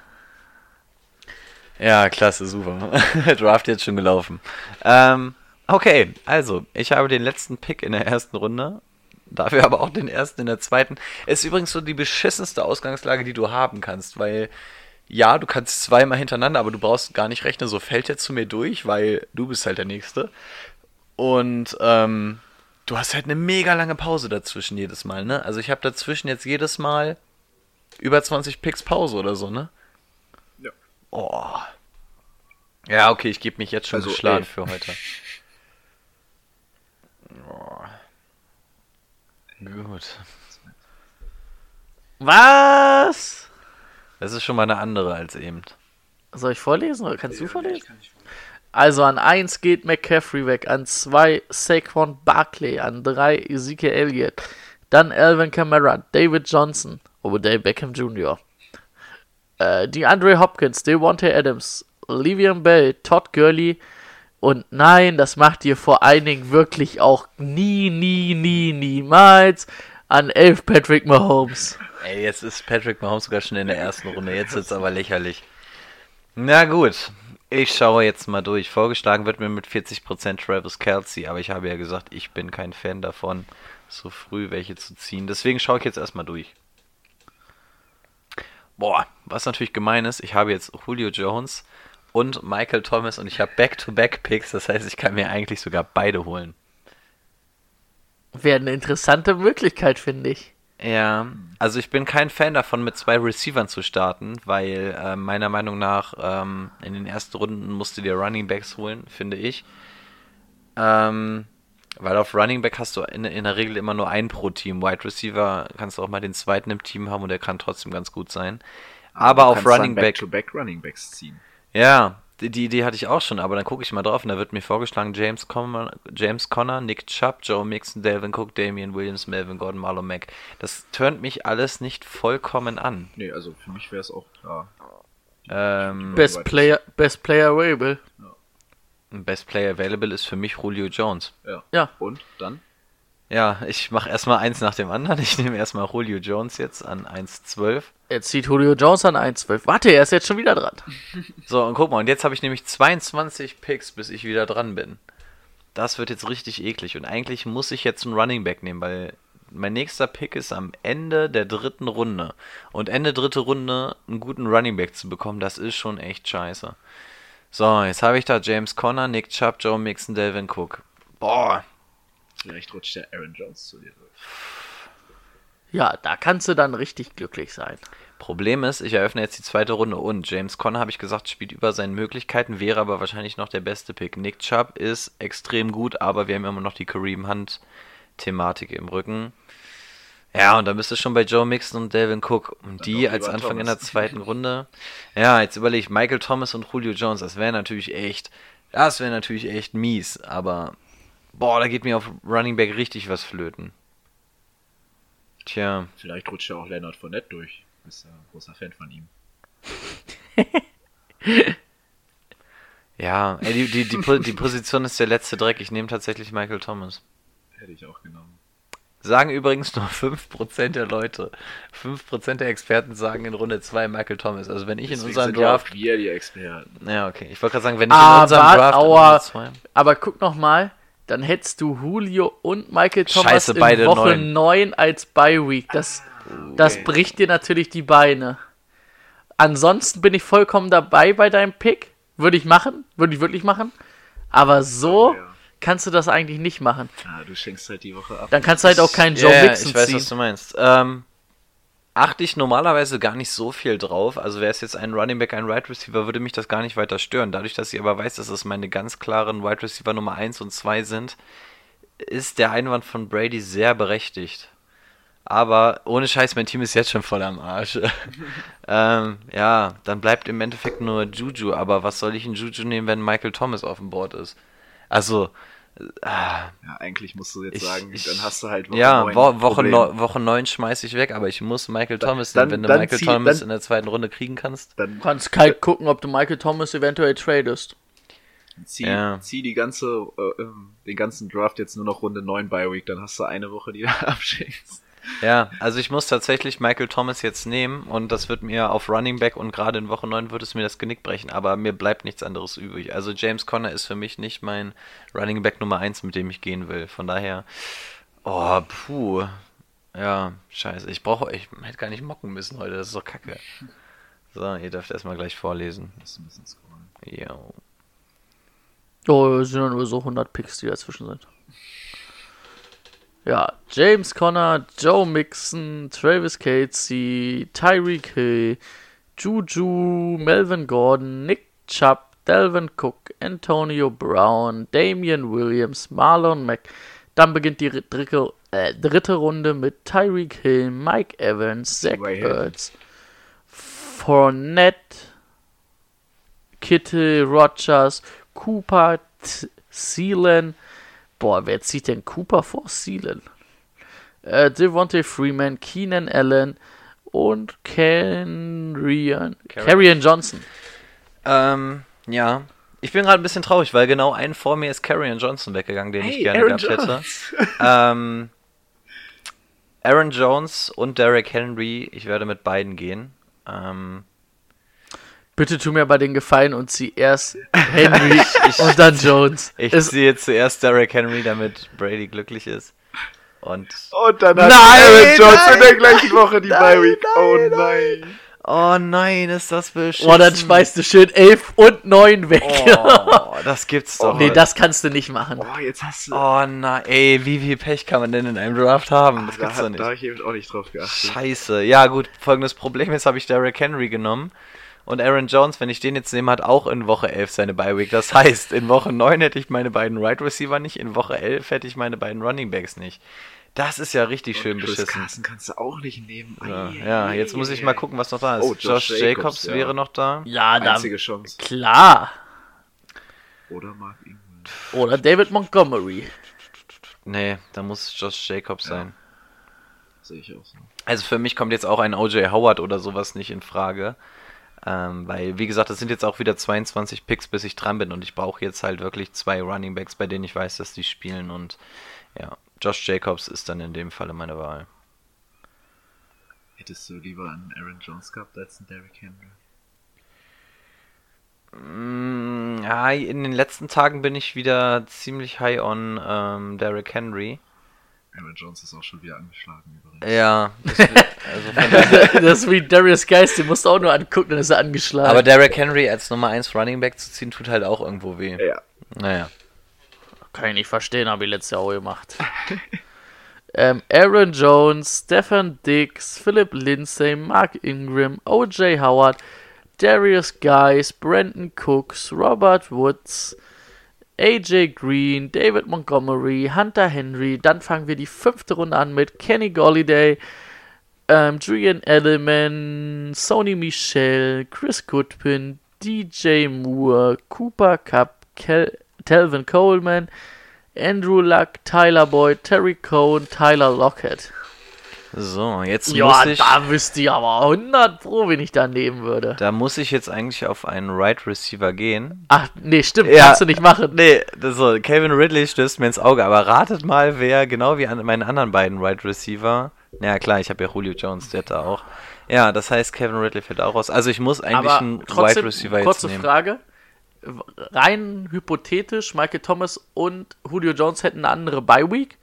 Ja, klasse, super. Draft jetzt schon gelaufen. Ähm, okay, also, ich habe den letzten Pick in der ersten Runde. Dafür aber auch den ersten in der zweiten. Ist übrigens so die beschissenste Ausgangslage, die du haben kannst, weil ja, du kannst zweimal hintereinander, aber du brauchst gar nicht rechnen, so fällt er zu mir durch, weil du bist halt der Nächste. Und ähm, du hast halt eine mega lange Pause dazwischen jedes Mal, ne? Also ich habe dazwischen jetzt jedes Mal über 20 Picks Pause oder so, ne? Ja. Oh. Ja, okay, ich gebe mich jetzt schon Also, geschlagen für heute. Oh. Gut. Was? Das ist schon mal eine andere als eben. Soll ich vorlesen oder kannst du vorlesen? Also an 1 geht McCaffrey weg, an 2 Saquon Barkley, an 3 Ezekiel Elliott, dann Alvin Kamara, David Johnson, Obadiah Beckham Jr., äh, DeAndre Hopkins, Devontae Adams, Livian Bell, Todd Gurley und nein, das macht ihr vor allen Dingen wirklich auch nie, nie, nie, niemals an 11 Patrick Mahomes. Ey, jetzt ist Patrick Mahomes sogar schon in der ersten Runde. Jetzt ist aber lächerlich. Na gut, ich schaue jetzt mal durch. Vorgeschlagen wird mir mit 40% Travis Kelsey, aber ich habe ja gesagt, ich bin kein Fan davon, so früh welche zu ziehen. Deswegen schaue ich jetzt erstmal durch. Boah, was natürlich gemein ist, ich habe jetzt Julio Jones und Michael Thomas und ich habe Back-to-Back-Picks, das heißt, ich kann mir eigentlich sogar beide holen. Wäre eine interessante Möglichkeit, finde ich. Ja, also ich bin kein Fan davon, mit zwei Receivern zu starten, weil äh, meiner Meinung nach ähm, in den ersten Runden musst du dir Running Backs holen, finde ich. Ähm, weil auf Running Back hast du in, in der Regel immer nur einen pro Team. Wide Receiver kannst du auch mal den zweiten im Team haben und der kann trotzdem ganz gut sein. Aber Du auf Running Back. Back-to-Back Running Backs ziehen. Ja, die, die Idee hatte ich auch schon, aber dann gucke ich mal drauf und da wird mir vorgeschlagen James Conner, James Conner, Nick Chubb, Joe Mixon, Delvin Cook, Damian Williams, Melvin Gordon, Marlon Mack. Das turnt mich alles nicht vollkommen an. Nee, also für mich wäre es auch klar. Ähm, Best Player, Best Player Available. Best Player Available ist für mich Julio Jones. Ja. Ja. Und dann? Ja, ich mache erstmal eins nach dem anderen. Ich nehme erstmal Julio Jones jetzt an 1,12. Jetzt zieht Julio Jones an 1,12. Warte, er ist jetzt schon wieder dran. So, und guck mal, und jetzt habe ich nämlich 22 Picks, bis ich wieder dran bin. Das wird jetzt richtig eklig. Und eigentlich muss ich jetzt einen Running Back nehmen, weil mein nächster Pick ist am Ende der dritten Runde. Und Ende dritte Runde einen guten Running Back zu bekommen, das ist schon echt scheiße. So, jetzt habe ich da James Conner, Nick Chubb, Joe Mixon, Delvin Cook. Boah. Vielleicht rutscht der Aaron Jones zu dir durch. Ja, da kannst du dann richtig glücklich sein. Problem ist, ich eröffne jetzt die zweite Runde und James Conner, habe ich gesagt, spielt über seinen Möglichkeiten, wäre aber wahrscheinlich noch der beste Pick. Nick Chubb ist extrem gut, aber wir haben immer noch die Kareem Hunt-Thematik im Rücken. Ja, und dann bist du schon bei Joe Mixon und Delvin Cook. Und die als Anfang in Thomas. der zweiten Runde. Ja, jetzt überlege ich, Michael Thomas und Julio Jones, das wäre natürlich echt, das wäre natürlich echt mies, aber boah, da geht mir auf Running Back richtig was flöten. Tja. Vielleicht rutscht ja auch Leonard Fournette durch. Bist ja ein großer Fan von ihm. Ja, ey, die, die, die, die Position ist der letzte Dreck. Ich nehme tatsächlich Michael Thomas. Hätte ich auch genommen. Sagen übrigens nur 5% der Leute. 5% der Experten sagen in Runde 2 Michael Thomas. Also wenn ich in Deswegen unserem sind ja auch Draft. wir die Experten. Ja, okay. Ich wollte gerade sagen, wenn ich in unserem Aber, Draft. in aua, Runde zwei- aber guck noch mal, dann hättest du Julio und Michael Thomas Scheiße, in Woche neun. 9 als Bye Week. Das, das bricht dir natürlich die Beine. Ansonsten bin ich vollkommen dabei bei deinem Pick. Würde ich machen, würde ich wirklich machen. Aber so Ja. kannst du das eigentlich nicht machen. Ah, du schenkst halt die Woche ab. Dann kannst du halt auch keinen Joe Ja, ja, Mixon ich weiß, ziehen. was du meinst. Ähm, achte ich normalerweise gar nicht so viel drauf. Also wäre es jetzt ein Running Back, ein Wide Receiver, würde mich das gar nicht weiter stören. Dadurch, dass ich aber weiß, dass es meine ganz klaren Wide Receiver Nummer 1 und 2 sind, ist der Einwand von Brady sehr berechtigt. Aber ohne Scheiß, mein Team ist jetzt schon voll am Arsch. ähm, ja, dann bleibt im Endeffekt nur Juju. Aber was soll ich in Juju nehmen, wenn Michael Thomas auf dem Board ist? Also, Ja, eigentlich musst du jetzt Ich- sagen, ich- dann hast du halt Woche ja, neun Wo Woche, neu- Woche 9 schmeiß ich weg, aber ich muss Michael Thomas dann-. Wenn du dann Michael zieh- Thomas dann- in der zweiten Runde kriegen kannst. Dann Du kannst kalt gucken, ob du Michael Thomas eventuell tradest. zieh, Ja. zieh die ganze, äh, ähm, den ganzen Draft jetzt nur noch Runde 9 bei Week, dann hast du eine Woche, die du abschenkst. Ja, also ich muss tatsächlich Michael Thomas jetzt nehmen und das wird mir auf Running Back und gerade in Woche 9 wird es mir das Genick brechen, aber mir bleibt nichts anderes übrig. Also James Conner ist für mich nicht mein Running Back Nummer 1, mit dem ich gehen will. Von daher, oh, puh. Ja, scheiße. Ich brauche, ich hätte gar nicht mocken müssen heute, das ist doch kacke. So, ihr dürft erstmal gleich vorlesen. Jo. Oh, es sind ja nur so 100 Picks, die dazwischen sind. Ja, James Conner, Joe Mixon, Travis Casey, Tyreek Hill, Juju, Melvin Gordon, Nick Chubb, Delvin Cook, Antonio Brown, Damian Williams, Marlon Mack. Dann beginnt die dritte, äh, dritte Runde mit Tyreek Hill, Mike Evans, Zach. Ertz, Fournette, Kittle, Rogers, Cooper, Thielen. Boah, wer zieht denn Cooper vor Thielen? Äh, Devontae Freeman, Keenan Allen und Carrion, Carrion Johnson. Ähm, ja. Ich bin gerade ein bisschen traurig, weil genau einen vor mir ist Carrion Johnson weggegangen, den ich Hey, gerne Aaron gehabt hätte. ähm, Aaron Jones und Derrick Henry, ich werde mit beiden gehen. Ähm, Bitte tu mir bei den Gefallen und zieh erst Henry und dann Jones. ich Es- ziehe zuerst Derrick Henry, damit Brady glücklich ist. Und Und dann hat Nein, Aaron Jones nein, in der gleichen Woche die Bye Week. Oh nein. Oh nein, ist das beschissen. Oh, dann schmeißt du schön 11 und 9 weg. Oh, das gibt's doch. nee, das kannst du nicht machen. Oh, jetzt hast du. Oh nein, ey, wie viel Pech kann man denn in einem Draft haben? Das da, gibt's doch hat, nicht. da habe ich eben auch nicht drauf geachtet. Scheiße. Ja, gut, folgendes Problem. Jetzt habe ich Derrick Henry genommen. Und Aaron Jones, wenn ich den jetzt nehme, hat auch in Woche 11 seine Bye Week. Das heißt, in Woche 9 hätte ich meine beiden Right Receiver nicht, in Woche 11 hätte ich meine beiden Running Backs nicht. Das ist ja richtig schön Chris beschissen. Carson kannst du auch nicht nehmen. Ja, ja, jetzt muss ich mal gucken, was noch da ist. Oh, Josh, Josh Jacobs, Jacobs, ja. wäre noch da. Ja, da, Einzige Chance. klar. Oder Mark Ingram. Oder David Montgomery. Nee, da muss Josh Jacobs sein. Sehe ich auch so. Also für mich kommt jetzt auch ein OJ Howard oder sowas nicht in Frage. Ähm, weil, wie gesagt, das sind jetzt auch wieder 22 Picks, bis ich dran bin und ich brauche jetzt halt wirklich zwei Running Backs, bei denen ich weiß, dass die spielen und ja, Josh Jacobs ist dann in dem Falle meine Wahl. Hättest du lieber einen Aaron Jones gehabt als einen Derrick Henry? Mm, ja, in den letzten Tagen bin ich wieder ziemlich high on ähm, Derrick Henry. Aaron Jones ist auch schon wieder angeschlagen übrigens. Ja, das, also von daher, das ist wie Darius Geist, den musst du auch nur angucken, dann ist er angeschlagen. aber Derrick Henry als Nummer 1 Running Back zu ziehen, tut halt auch irgendwo weh. Ja. Naja. Kann ich nicht verstehen, habe ich letztes Jahr auch gemacht. ähm, Aaron Jones, Stefan Dix, Philip Lindsay, Mark Ingram, O.J. Howard, Darius Geis, Brandon Cooks, Robert Woods, AJ Green, David Montgomery, Hunter Henry. Dann fangen wir die fünfte Runde an mit Kenny Golliday, ähm, Julian Edelman, Sony Michel, Chris Goodpin, DJ Moore, Cooper Cup, Kel Telvin Coleman, Andrew Luck, Tyler Boyd, Terry Cohn, Tyler Lockett. So, jetzt Ja, muss ich. da wüsste ich aber 100 Pro, wen ich da nehmen würde. Da muss ich jetzt eigentlich auf einen Right Receiver gehen. Ach, nee, stimmt, Ja. kannst du nicht machen. Nee, so, Calvin Ridley stößt mir ins Auge, aber ratet mal, wer genau wie an meine anderen beiden Right Receiver. Ja, klar, ich habe ja Julio Jones, der hat da auch. Ja, das heißt, Kevin Ridley fällt auch raus. Also ich muss eigentlich Aber einen trotzdem, Wide Receiver jetzt kurze nehmen. Frage. Rein hypothetisch, Michael Thomas und Julio Jones hätten eine andere Bye-Week.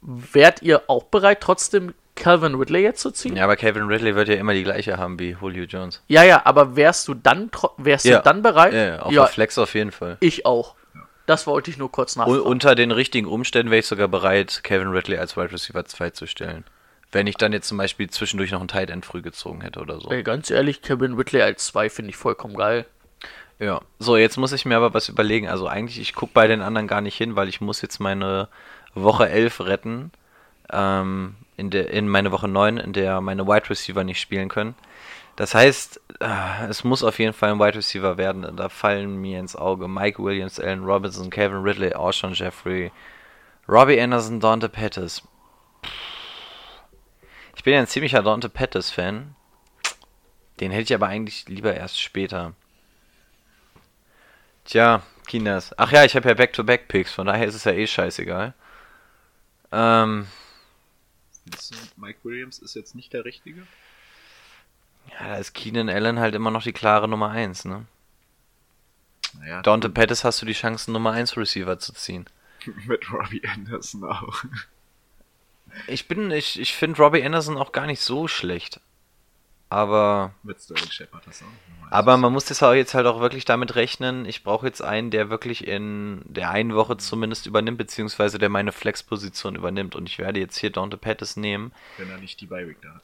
Wärt ihr auch bereit, trotzdem Calvin Ridley jetzt zu ziehen? Ja, aber Calvin Ridley wird ja immer die gleiche haben wie Julio Jones. Ja, ja, aber wärst du dann, wärst Ja. du dann bereit? Ja, ja, auf der Flex auf jeden Fall. Ich auch. Das wollte ich nur kurz U nachfragen. unter den richtigen Umständen wäre ich sogar bereit, Kevin Ridley als Wide Receiver 2 zu stellen. Wenn ich dann jetzt zum Beispiel zwischendurch noch einen Tight End früh gezogen hätte oder so. Ey, ganz ehrlich, Kevin Ridley als 2 finde ich vollkommen geil. Ja, so, jetzt muss ich mir aber was überlegen. Also eigentlich, ich gucke bei den anderen gar nicht hin, weil ich muss jetzt meine Woche 11 retten. Ähm, in, der, in meine Woche 9, in der meine Wide Receiver nicht spielen können. Das heißt, äh, es muss auf jeden Fall ein Wide Receiver werden. Da fallen mir ins Auge Mike Williams, Allen Robinson, Kevin Ridley, Alshon Jeffrey, Robbie Anderson, Dante Pettis. Ich bin ja ein ziemlicher Dante Pettis-Fan. Den hätte ich aber eigentlich lieber erst später. Tja, Kinas. Ach ja, ich habe ja Back-to-Back-Picks, von daher ist es ja eh scheißegal. Ähm, Du, Mike Williams ist jetzt nicht der Richtige? ja, da ist Keenan Allen halt immer noch die klare Nummer 1, ne? Naja, Dante Pettis hast du die Chance, Nummer 1 Receiver zu ziehen. mit Robbie Anderson auch. Ich bin, ich, ich finde Robbie Anderson auch gar nicht so schlecht. Aber, mit Sterling Shepard das auch. Aber man muss das auch jetzt halt auch wirklich damit rechnen. Ich brauche jetzt einen, der wirklich in der einen Woche zumindest übernimmt, beziehungsweise der meine Flex-Position übernimmt. Und ich werde jetzt hier Dante Pettis nehmen. Wenn er nicht die Bye-Week da hat.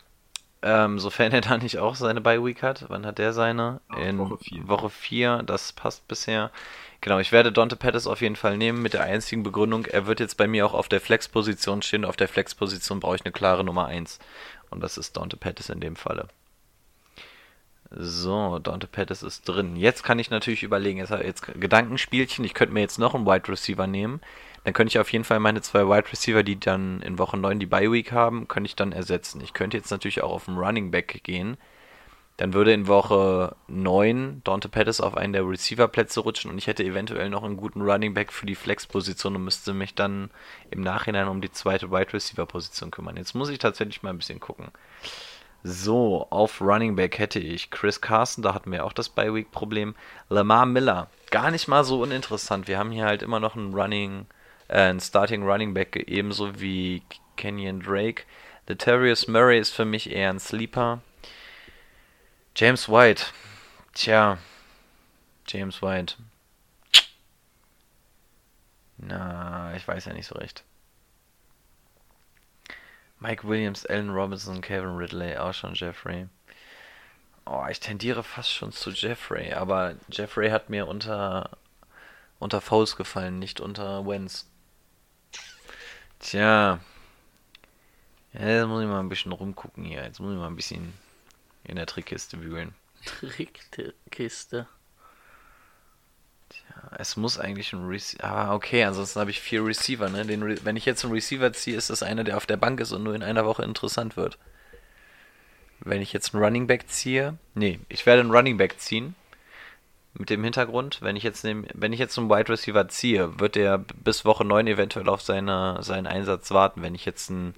Ähm, sofern er da nicht auch seine Bye-Week hat. Wann hat der seine? Auch In Woche vier. Woche 4, das passt bisher. Genau, ich werde Dante Pettis auf jeden Fall nehmen mit der einzigen Begründung, er wird jetzt bei mir auch auf der Flex-Position stehen. Auf der Flex-Position brauche ich eine klare Nummer 1. Und das ist Dante Pettis in dem Falle. So, Dante Pettis ist drin. Jetzt kann ich natürlich überlegen, jetzt, jetzt Gedankenspielchen, ich könnte mir jetzt noch einen Wide Receiver nehmen. Dann könnte ich auf jeden Fall meine zwei Wide Receiver, die dann in Woche 9 die Bye Week haben, könnte ich dann ersetzen. Ich könnte jetzt natürlich auch auf einen Running Back gehen. Dann würde in Woche 9 Dante Pettis auf einen der Receiver-Plätze rutschen und ich hätte eventuell noch einen guten Running Back für die Flex-Position und müsste mich dann im Nachhinein um die zweite Wide Receiver-Position kümmern. Jetzt muss ich tatsächlich mal ein bisschen gucken. So, auf Running Back hätte ich Chris Carson, da hatten wir auch das Bye Week Problem. Lamar Miller, gar nicht mal so uninteressant. Wir haben hier halt immer noch einen Running, äh, einen Starting Running Back, ebenso wie Kenyon Drake. Letarius Murray ist für mich eher ein Sleeper. James White. Tja. James White. Na, ich weiß ja nicht so recht. Mike Williams, Allen Robinson, Kevin Ridley, auch schon Jeffrey. Oh, ich tendiere fast schon zu Jeffrey, aber Jeffrey hat mir unter unter Foles gefallen, nicht unter Wentz. Tja. Ja, jetzt muss ich mal ein bisschen rumgucken hier. Jetzt muss ich mal ein bisschen in der Trickkiste wühlen. Trickkiste. Tja, es muss eigentlich ein Receiver. Ah, okay, ansonsten habe ich vier Receiver, ne? Den Re wenn ich jetzt einen Receiver ziehe, ist das einer, der auf der Bank ist und nur in einer Woche interessant wird. Wenn ich jetzt einen Running Back ziehe. Nee, ich werde einen Running Back ziehen. Mit dem Hintergrund, wenn ich jetzt nehm, wenn ich jetzt einen Wide Receiver ziehe, wird er bis Woche 9 eventuell auf seine, seinen Einsatz warten. Wenn ich jetzt einen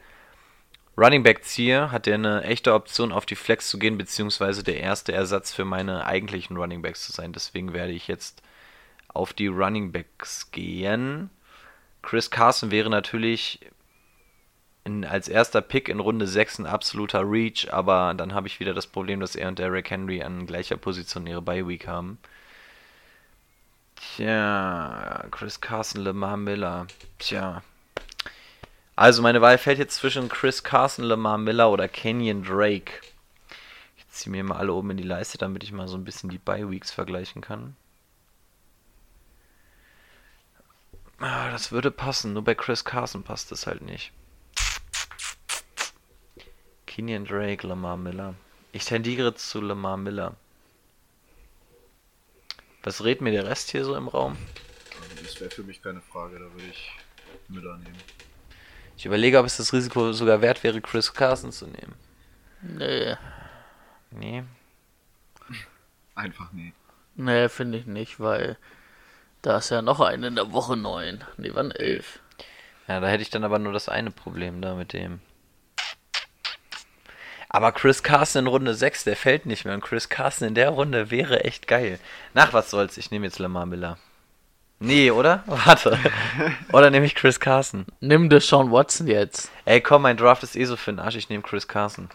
Running Back ziehe, hat er eine echte Option auf die Flex zu gehen, beziehungsweise der erste Ersatz für meine eigentlichen Running Backs zu sein. Deswegen werde ich jetzt auf die Running Backs gehen. Chris Carson wäre natürlich in, als erster Pick in Runde 6 ein absoluter Reach, aber dann habe ich wieder das Problem, dass er und Derrick Henry an gleicher Position ihre Bye Week haben. Tja, Chris Carson, Lamar Miller. Tja. Also meine Wahl fällt jetzt zwischen Chris Carson, Lamar Miller oder Kenyon Drake. Ich ziehe mir mal alle oben in die Leiste, damit ich mal so ein bisschen die Bye Weeks vergleichen kann. Ah, das würde passen, nur bei Chris Carson passt das halt nicht. Kenyon Drake, Lamar Miller. Ich tendiere zu Lamar Miller. Was redet mir der Rest hier so im Raum? Das wäre für mich keine Frage, da würde ich Miller nehmen. Ich überlege, ob es das Risiko sogar wert wäre, Chris Carson zu nehmen. Nee. Nee. Einfach nee. Nee, finde ich nicht, weil da ist ja noch eine in der Woche 9. Nee, wann 11? Ja, da hätte ich dann aber nur das eine Problem da mit dem. Aber Chris Carson in Runde 6, der fällt nicht mehr. Und Chris Carson in der Runde wäre echt geil. Nach was soll's? Ich nehme jetzt Lamar Miller. Nee, oder? Warte. oder nehme ich Chris Carson? Nimm Deshaun Watson jetzt. Ey, komm, mein Draft ist eh so für den Arsch. Ich nehme Chris Carson.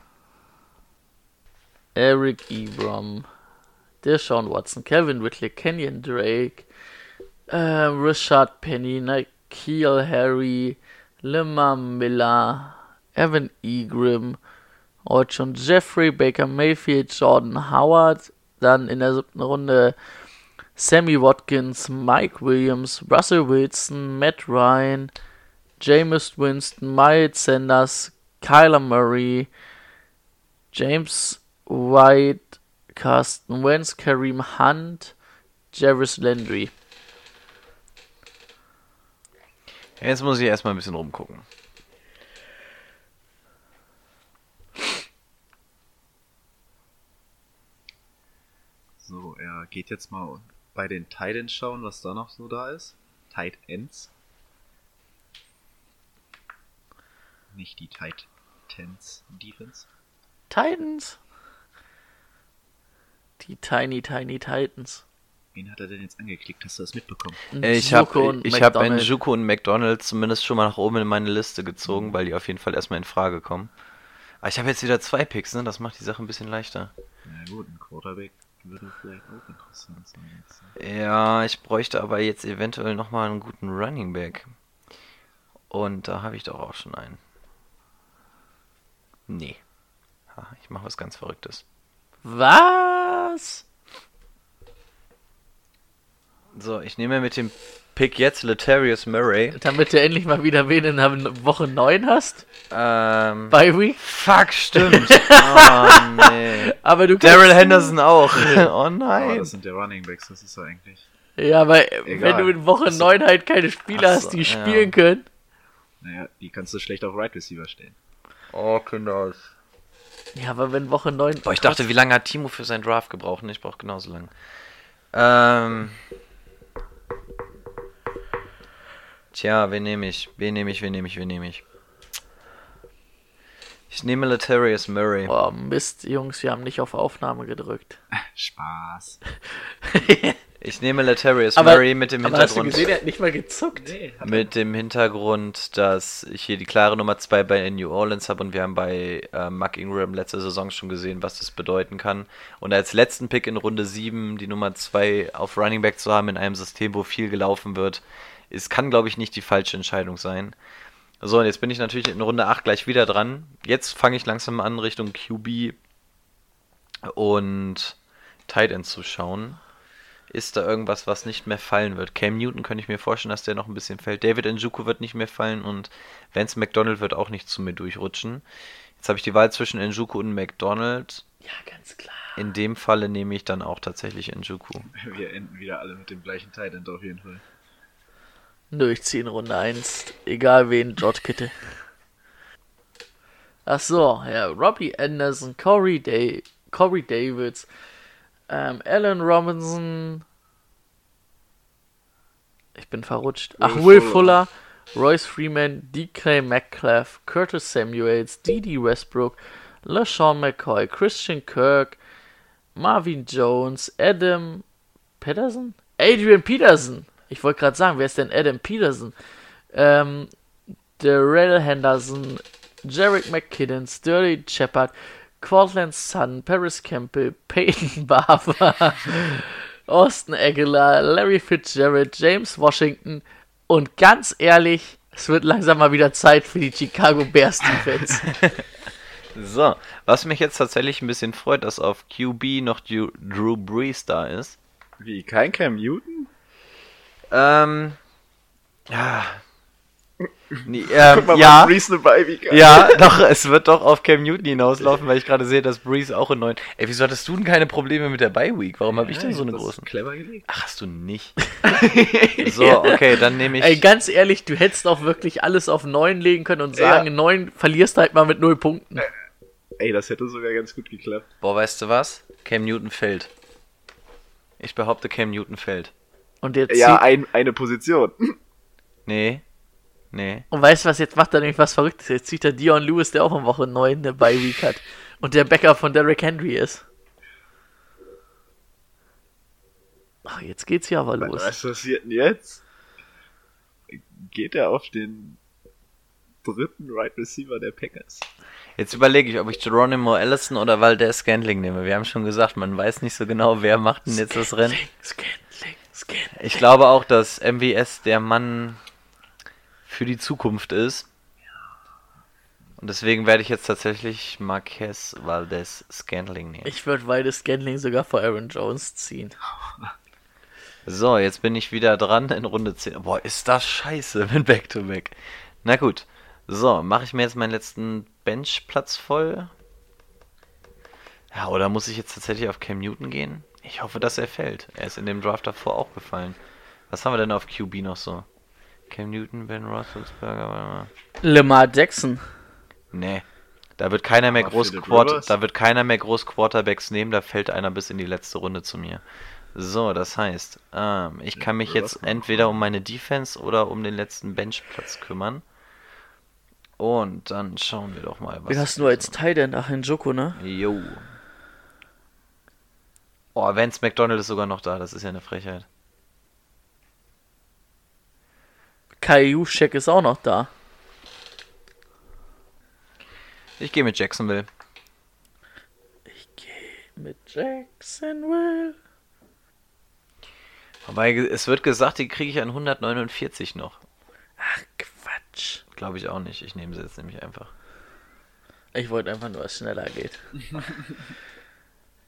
Eric Ebram. Deshaun Watson. Kevin Whitley. Kenyon Drake. Äh, Rashad Penny. Nikhil Harry. Lamar Miller. Evan Egrim. Heute schon Jeffrey, Baker Mayfield, Jordan Howard. Dann in der siebten Runde Sammy Watkins, Mike Williams, Russell Wilson, Matt Ryan, Jameis Winston, Miles Sanders, Kyler Murray, James White, Carsten Wentz, Kareem Hunt, Jarvis Landry. Jetzt muss ich erstmal ein bisschen rumgucken. So, er geht jetzt mal bei den Titans schauen, was da noch so da ist. Tight Ends. Nicht die Titans Defense. Titans. Die Tiny Tiny Titans. Wen hat er denn jetzt angeklickt? Hast du das mitbekommen? Ich habe ich hab Njuku und McDonald zumindest schon mal nach oben in meine Liste gezogen, weil die auf jeden Fall erstmal in Frage kommen. Aber ich habe jetzt wieder zwei Picks, ne? Das macht die Sache ein bisschen leichter. Na gut, ein Quarterback würde vielleicht auch interessant sein. Jetzt. Ja, ich bräuchte aber jetzt eventuell nochmal einen guten Running Back. Und da habe ich doch auch schon einen. Nee. Ha, ich mache was ganz Verrücktes. Was? So, ich nehme mit dem Pick jetzt Letarius Murray. Damit du endlich mal wieder wen in der Woche 9 hast? Ähm. By Week? Fuck, stimmt. oh, nee. Aber du Daryl Henderson auch. oh nein. Aber das sind der Running Backs, das ist so eigentlich. Ja, aber Egal. wenn du in Woche Achso. 9 halt keine Spieler Achso, hast, die ja. spielen können. Naja, die kannst du schlecht auf Right Receiver stellen. Oh, Kinder. Ja, aber wenn Woche 9. Boah, ich dachte, wie lange hat Timo für seinen Draft gebraucht? Ne, Ich brauche genauso lange. Ähm. Tja, wen nehme ich? Wen nehme ich? Wen nehme ich? Wen nehme ich? Ich nehme Letarius Murray. Boah, Mist, Jungs, wir haben nicht auf Aufnahme gedrückt. Spaß. Ich nehme Latavius Aber, Murray mit dem aber hast du Hintergrund. gesehen, er hat nicht mal gezuckt. Mit dem Hintergrund, dass ich hier die klare Nummer 2 bei New Orleans habe und wir haben bei äh, Mark Ingram letzte Saison schon gesehen, was das bedeuten kann. Und als letzten Pick in Runde 7 die Nummer 2 auf Running Back zu haben in einem System, wo viel gelaufen wird, ist, kann, glaube ich, nicht die falsche Entscheidung sein. So, und jetzt bin ich natürlich in Runde 8 gleich wieder dran. Jetzt fange ich langsam an, Richtung QB und Tight End zu schauen. Ist da irgendwas, was nicht mehr fallen wird? Cam Newton könnte ich mir vorstellen, dass der noch ein bisschen fällt. David Njoku wird nicht mehr fallen und Vance McDonald wird auch nicht zu mir durchrutschen. Jetzt habe ich die Wahl zwischen Njoku und McDonald. Ja, ganz klar. In dem Falle nehme ich dann auch tatsächlich Njoku. Wir enden wieder alle mit dem gleichen Tight End auf jeden Fall. Nö, ich ziehe in Runde 1. Egal wen, George Kittle. Ach so, ja, Robbie Anderson, Corey, Day, Corey Davids, ähm, Alan Robinson. Ich bin verrutscht. Ach, Will Fuller, Royce Freeman, DK Metcalf, Curtis Samuels, Didi Westbrook, LaShawn McCoy, Christian Kirk, Marvin Jones, Adam Peterson? Adrian Peterson. Ich wollte gerade sagen, wer ist denn Adam Peterson? Ähm, Darrell Henderson, Jarek McKinnon, Sturdy Shepard, Cortland Sutton, Paris Campbell, Peyton Barber, Austin Aguilar, Larry Fitzgerald, James Washington und ganz ehrlich, es wird langsam mal wieder Zeit für die Chicago Bears Defense. So, was mich jetzt tatsächlich ein bisschen freut, dass auf QB noch Drew, Drew Brees da ist. Wie, kein Cam Newton? Ähm, ja. Nee, ähm, Guck mal, ja. Brees eine hat. Ja, doch, es wird doch auf Cam Newton hinauslaufen, weil ich gerade sehe, dass Breeze auch in neuen. Ey, wieso hattest du denn keine Probleme mit der Bye Week? Warum habe ich denn so eine das großen? Clever gelegt. Ach, hast du nicht. so, okay, dann nehme ich. Ey, ganz ehrlich, du hättest auch wirklich alles auf 9 legen können und sagen, Ja. in 9 verlierst du halt mal mit 0 Punkten. Ey, das hätte sogar ganz gut geklappt. Boah, weißt du was? Cam Newton fällt. Ich behaupte, Cam Newton fällt. Und jetzt Ja, ein, eine Position. Nee. Nee. und weißt du was, jetzt macht er nämlich was Verrücktes. Jetzt zieht er Dion Lewis, der auch in Woche 9 eine Bye Week hat. Und der Bäcker von Derrick Henry ist. Ach, jetzt geht's hier aber los. Was passiert denn jetzt? Geht er auf den dritten Right Receiver der Packers? Jetzt überlege ich, ob ich Geronimo Allison oder Valdez Scantling nehme. Wir haben schon gesagt, man weiß nicht so genau, wer macht denn jetzt das Rennen. Scantling, Scantling. Ich glaube auch, dass MWS der Mann für die Zukunft ist. Und deswegen werde ich jetzt tatsächlich Marquez Valdez Scantling nehmen. Ich würde beide Scantling sogar vor Aaron Jones ziehen. So, jetzt bin ich wieder dran in Runde 10. Boah, ist das scheiße mit Back-to-Back. Na gut. So, mache ich mir jetzt meinen letzten Benchplatz voll? Ja, oder muss ich jetzt tatsächlich auf Cam Newton gehen? Ich hoffe, dass er fällt. Er ist in dem Draft davor auch gefallen. Was haben wir denn auf QB noch so? Cam Newton, Ben Roethlisberger, warte mal. Lamar Jackson. Nee. Da wird keiner mehr groß Phillip Quart Rivers? da wird keiner mehr groß Quarterbacks nehmen, da fällt einer bis in die letzte Runde zu mir. So, das heißt, ähm, ich kann mich jetzt entweder um meine Defense oder um den letzten Benchplatz kümmern. Und dann schauen wir doch mal, was. Wen hast du nur als Tight End? Ach, in Joko, ne? Jo. Oh, Vance McDonald ist sogar noch da, das ist ja eine Frechheit. Kai Juszczyk ist auch noch da. Ich gehe mit Jacksonville. Ich gehe mit Jacksonville. Wobei es wird gesagt, die kriege ich an 149 noch. Ach, Quatsch. Glaube ich auch nicht. Ich nehme sie jetzt nämlich einfach. Ich wollte einfach nur, dass es schneller geht.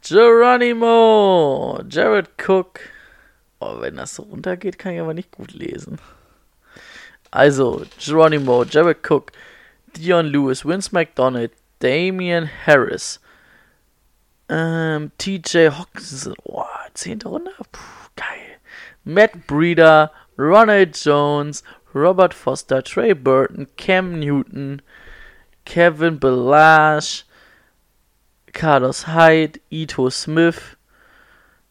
Geronimo, Jared Cook. Oh, wenn das so runtergeht, kann ich aber nicht gut lesen. Also, Geronimo, Jared Cook, Dion Lewis, Vince McDonald, Damian Harris, ähm, TJ Hawkinson, oh, zehnte Runde? Puh, geil. Matt Breeder, Ronald Jones, Robert Foster, Trey Burton, Cam Newton, Kevin Belash, Carlos Hyde, Ito Smith,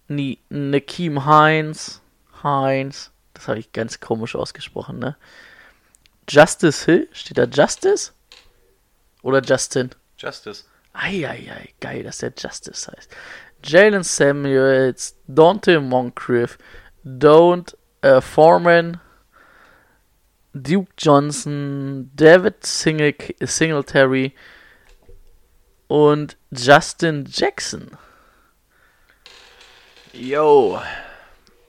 Ni Nakeem Hines, Hines, das habe ich ganz komisch ausgesprochen, ne? Justice Hill, steht da Justice? Oder Justin? Justice. Eieiei, geil, dass der Justice heißt. Jalen Samuels, Dante Moncrief, Don't äh, Foreman, Duke Johnson, David Singl Singletary und Justin Jackson. Yo.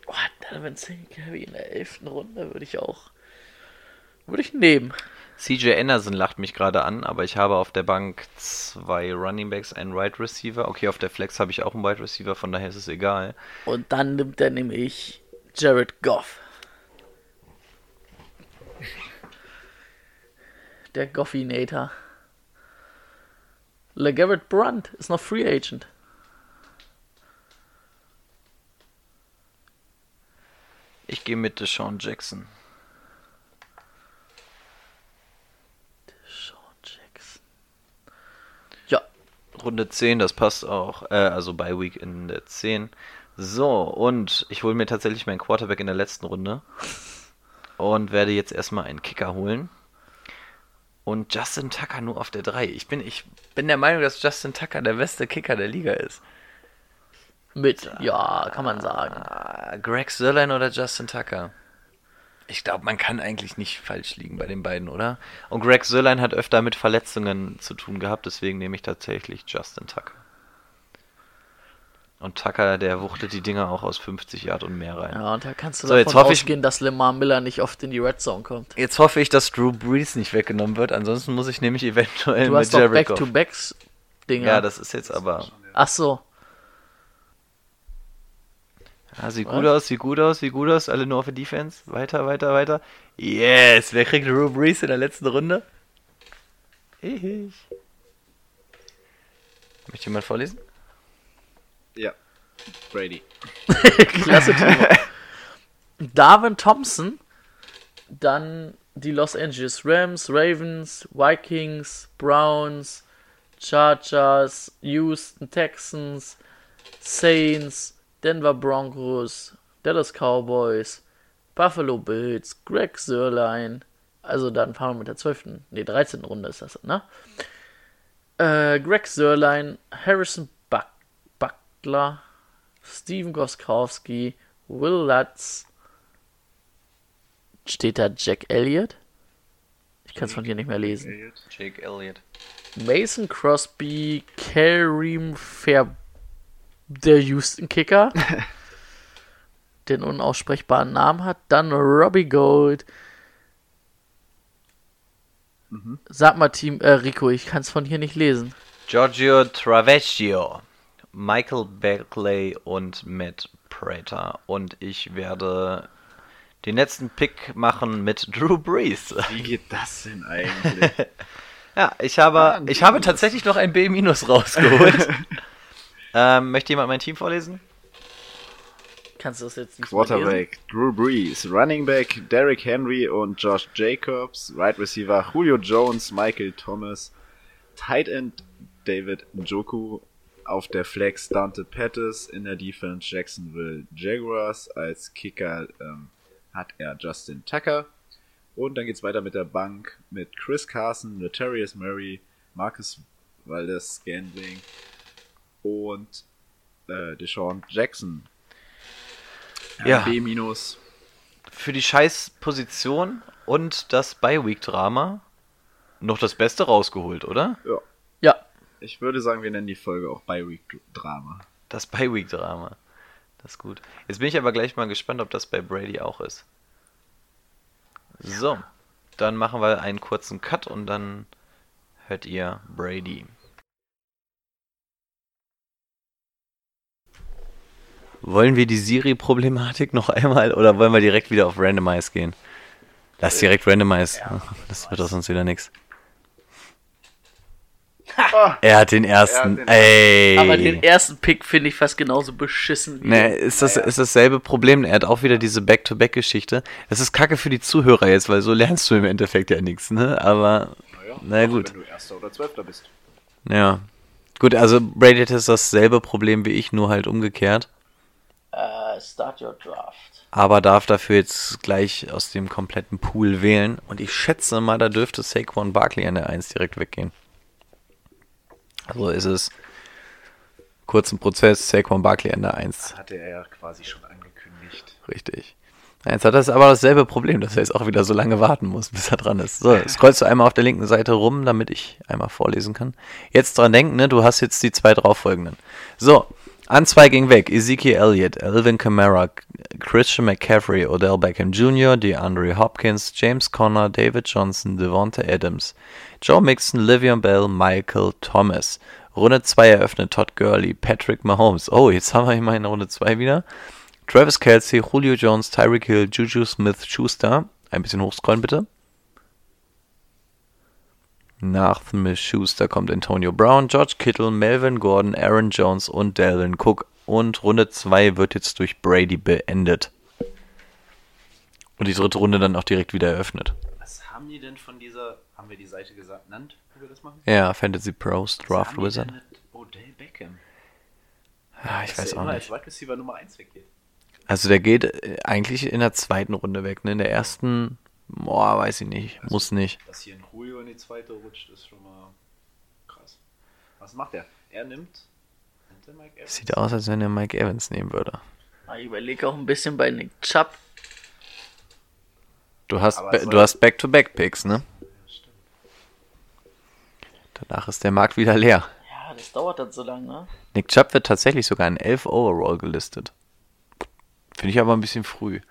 Oh, Donovan Singletary in der elften Runde würde ich auch würde ich nehmen. CJ Anderson lacht mich gerade an, aber ich habe auf der Bank zwei Running Backs, einen Wide Receiver. Okay, auf der Flex habe ich auch einen Wide Receiver, von daher ist es egal. Und dann nimmt er nämlich Jared Goff. Der Goffinator. LeGarrette Brunt ist noch Free Agent. Ich gehe mit Deshaun Jackson. Deshaun Jackson. Ja. Runde 10, das passt auch. Äh, also bei Week in der 10. So, und ich hole mir tatsächlich meinen Quarterback in der letzten Runde. Und werde jetzt erstmal einen Kicker holen. Und Justin Tucker nur auf der 3. Ich bin, ich bin der Meinung, dass Justin Tucker der beste Kicker der Liga ist. Mit, ja, kann man sagen. Ah, Greg Sörlein oder Justin Tucker? Ich glaube, man kann eigentlich nicht falsch liegen bei den beiden, oder? Und Greg Sörlein hat öfter mit Verletzungen zu tun gehabt, deswegen nehme ich tatsächlich Justin Tucker. Und Tucker, der wuchtet die Dinger auch aus 50 Yard und mehr rein. Ja, und da kannst du So, davon jetzt hoffe ich- ausgehen, dass Lemar Miller nicht oft in die Red Zone kommt. Jetzt hoffe ich, dass Drew Brees nicht weggenommen wird, ansonsten muss ich nämlich eventuell Du mit Jared Goff. Back-to-Backs-Dinger. Ja, das ist jetzt aber. Ach so. Ja, sieht Was? gut aus, sieht gut aus, sieht gut aus. Alle nur auf der Defense. Weiter, weiter, weiter. Yes! Wer kriegt Drew Brees in der letzten Runde? Ich. Möchte jemand vorlesen? Ja. Brady. Klasse, Timo. Darwin Thompson, dann die Los Angeles Rams, Ravens, Vikings, Browns, Chargers, Houston Texans, Saints, Denver Broncos, Dallas Cowboys, Buffalo Bills, Greg Sörlein. Also dann fahren wir mit der 12. Nee, 13. Runde ist das, ne? Äh, Greg Sörlein, Harrison Buckler, Steven Goskowski, Will Lutz. Steht da Jack Elliott? Ich kann es von hier nicht mehr lesen. Jake Elliott. Mason Crosby, Kareem Fair, der Houston Kicker, den unaussprechbaren Namen hat. Dann Robbie Gold. Sag mal, Team äh, Rico, ich kann es von hier nicht lesen. Giorgio Travecchio, Michael Beckley und Matt Prater. Und ich werde den letzten Pick machen mit Drew Brees. Wie geht das denn eigentlich? Ja, ich habe, ich habe tatsächlich noch ein B- rausgeholt. ähm, möchte jemand mein Team vorlesen? Kannst du das jetzt nicht? Quarterback Drew Brees, Running Back Derrick Henry und Josh Jacobs, Wide Receiver Julio Jones, Michael Thomas, Tight End David Njoku, auf der Flex Dante Pettis, in der Defense Jacksonville Jaguars, als Kicker ähm, hat er Justin Tucker und dann geht's weiter mit der Bank mit Chris Carson, Letarius Murray, Marcus Valdez Scandling und äh, Deshaun Jackson. Ja. B minus. Für die Scheiß-Position und das Bye-Week-Drama noch das Beste rausgeholt, oder? Ja. Ich würde sagen, wir nennen die Folge auch Bi-Week Drama. Das Bye-Week-Drama. Das ist gut. Jetzt bin ich aber gleich mal gespannt, ob das bei Brady auch ist. So, dann machen wir einen kurzen Cut und dann hört ihr Brady. Wollen wir die Siri-Problematik noch einmal oder wollen wir direkt wieder auf Randomize gehen? Lass direkt Randomize. das wird doch sonst wieder nix. Er hat den ersten. den Ey. aber den ersten Pick finde ich fast genauso beschissen wie Ne, ist das ist dasselbe Problem. Er hat auch wieder diese Back-to-Back-Geschichte. Das ist kacke für die Zuhörer jetzt, weil so lernst du im Endeffekt ja nichts, ne? Aber, na gut. Wenn du Erster oder Zwölfter bist. Ja. Gut, also Brady hat jetzt dasselbe Problem wie ich, nur halt umgekehrt. äh, Start Your Draft. Aber darf dafür jetzt gleich aus dem kompletten Pool wählen. Und ich schätze mal, da dürfte Saquon Barkley an der 1 direkt weggehen. So ist es. kurzen Prozess, Saquon Barkley Ende 1. Hatte er ja quasi schon angekündigt. Richtig. Jetzt hat er aber dasselbe Problem, dass er jetzt auch wieder so lange warten muss, bis er dran ist. So, scrollst du einmal auf der linken Seite rum, damit ich einmal vorlesen kann. Jetzt dran denken, ne, du hast jetzt die zwei drauffolgenden. So, an zwei ging weg. Ezekiel Elliott, Elvin Kamara, Christian McCaffrey, Odell Beckham Jr., DeAndre Hopkins, James Conner, David Johnson, Devonta Adams, Joe Mixon, Livion Bell, Michael Thomas. Runde 2 eröffnet Todd Gurley, Patrick Mahomes. Oh, jetzt haben wir immerhin Runde 2 wieder. Travis Kelsey, Julio Jones, Tyreek Hill, Juju Smith, Schuster. Ein bisschen hochscrollen bitte. Nach Smith Schuster kommt Antonio Brown, George Kittle, Melvin Gordon, Aaron Jones und Delvin Cook. Und Runde 2 wird jetzt durch Brady beendet. Und die dritte Runde dann auch direkt wieder eröffnet. Was haben die denn von dieser, haben wir die Seite gesagt, genannt, wie wir das machen? Ja, Fantasy Pros, Draft Was Wizard. denn mit Odell Beckham? Ja, ich weiß auch nicht. als Wide Receiver Nummer 1 weggeht. Also der geht äh, eigentlich in der zweiten Runde weg, ne? In der ersten, boah, weiß ich nicht. Muss nicht. Dass hier ein Julio in die zweite rutscht, ist schon mal krass. Was macht er? Er nimmt. nimmt er Mike Evans? Sieht aus, als wenn er Mike Evans nehmen würde. Ich überlege auch ein bisschen bei Nick Chubb. Du hast, du hast Back-to-Back-Picks, ne? Danach ist der Markt wieder leer. Ja, das dauert dann so lange, ne? Nick Chubb wird tatsächlich sogar in 11 Overall gelistet. Finde ich aber ein bisschen früh.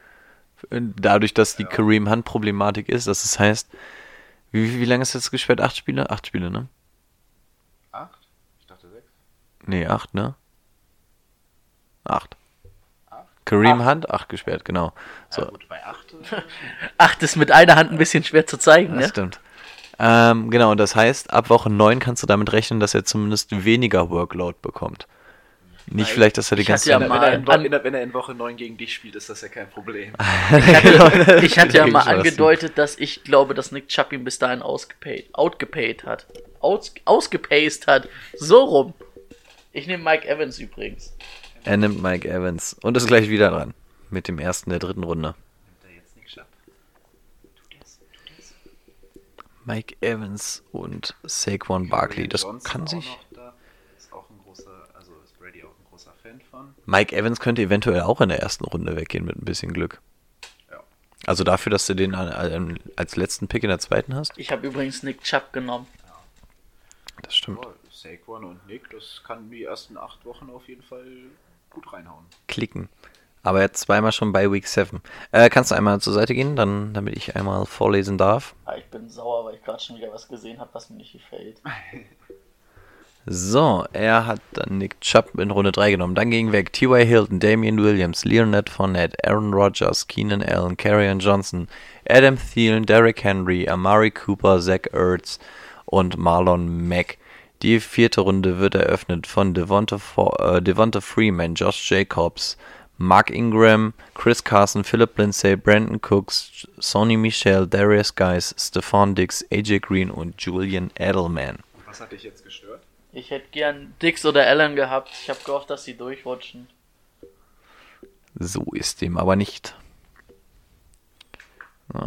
Dadurch, dass die Kareem Hunt-Problematik ist, dass es heißt, wie, wie lange ist das gesperrt? Acht Spiele? Acht Spiele, ne? Acht? Ich dachte sechs. Nee, acht, ne? Acht. Kareem Hunt, acht gesperrt, genau. So, Ja, gut, bei acht. äh, Ach, das ist mit einer Hand ein bisschen schwer zu zeigen, das ne? stimmt. Ähm, genau, und das heißt, ab Woche 9 kannst du damit rechnen, dass er zumindest weniger Workload bekommt. Nicht Weil vielleicht, dass er die ganze hatte ja Zeit... wenn, er in, Wo- an- in, der- wenn er in Woche 9 gegen dich spielt, ist das ja kein Problem. Ich hatte, ich hatte ja Dagegen mal angedeutet, dass ich glaube, dass Nick Chubb ihn bis dahin ausgepaid, outgepaid hat. Aus, ausgepaced hat. So rum. Ich nehme Mike Evans übrigens. Er nimmt Mike Evans und ist gleich wieder dran. Mit dem ersten der dritten Runde. Er? Mike Evans und Saquon Barkley. Das kann sich. da. Ist auch ein großer, also ist Brady auch ein großer Fan von. Mike Evans könnte eventuell auch in der ersten Runde weggehen mit ein bisschen Glück. Ja. Also dafür, dass du den als letzten Pick in der zweiten hast? Ich habe übrigens Nick Chubb genommen. Das stimmt. Oh, Saquon und Nick, das kann die ersten acht Wochen auf jeden Fall gut reinhauen. Klicken. Aber jetzt zweimal schon bei Week 7. Äh, kannst du einmal zur Seite gehen, dann, damit ich einmal vorlesen darf? Ah, ich bin sauer, weil ich gerade schon wieder was gesehen habe, was mir nicht gefällt. So, er hat dann Nick Chubb in Runde 3 genommen. Dann ging weg T.Y. Hilton, Damian Williams, Leonard Fournette, Aaron Rodgers, Keenan Allen, Carrion Johnson, Adam Thielen, Derrick Henry, Amari Cooper, Zach Ertz und Marlon Mack. Die vierte Runde wird eröffnet von Devonta, äh, Devonta Freeman, Josh Jacobs, Mark Ingram, Chris Carson, Philip Lindsay, Brandon Cooks, Sonny Michel, Darius Guys, Stephon Diggs, AJ Green und Julian Edelman. Was hat dich jetzt gestört? Ich hätte gern Dix oder Allen gehabt. Ich habe gehofft, dass sie durchrutschen. So ist dem aber nicht.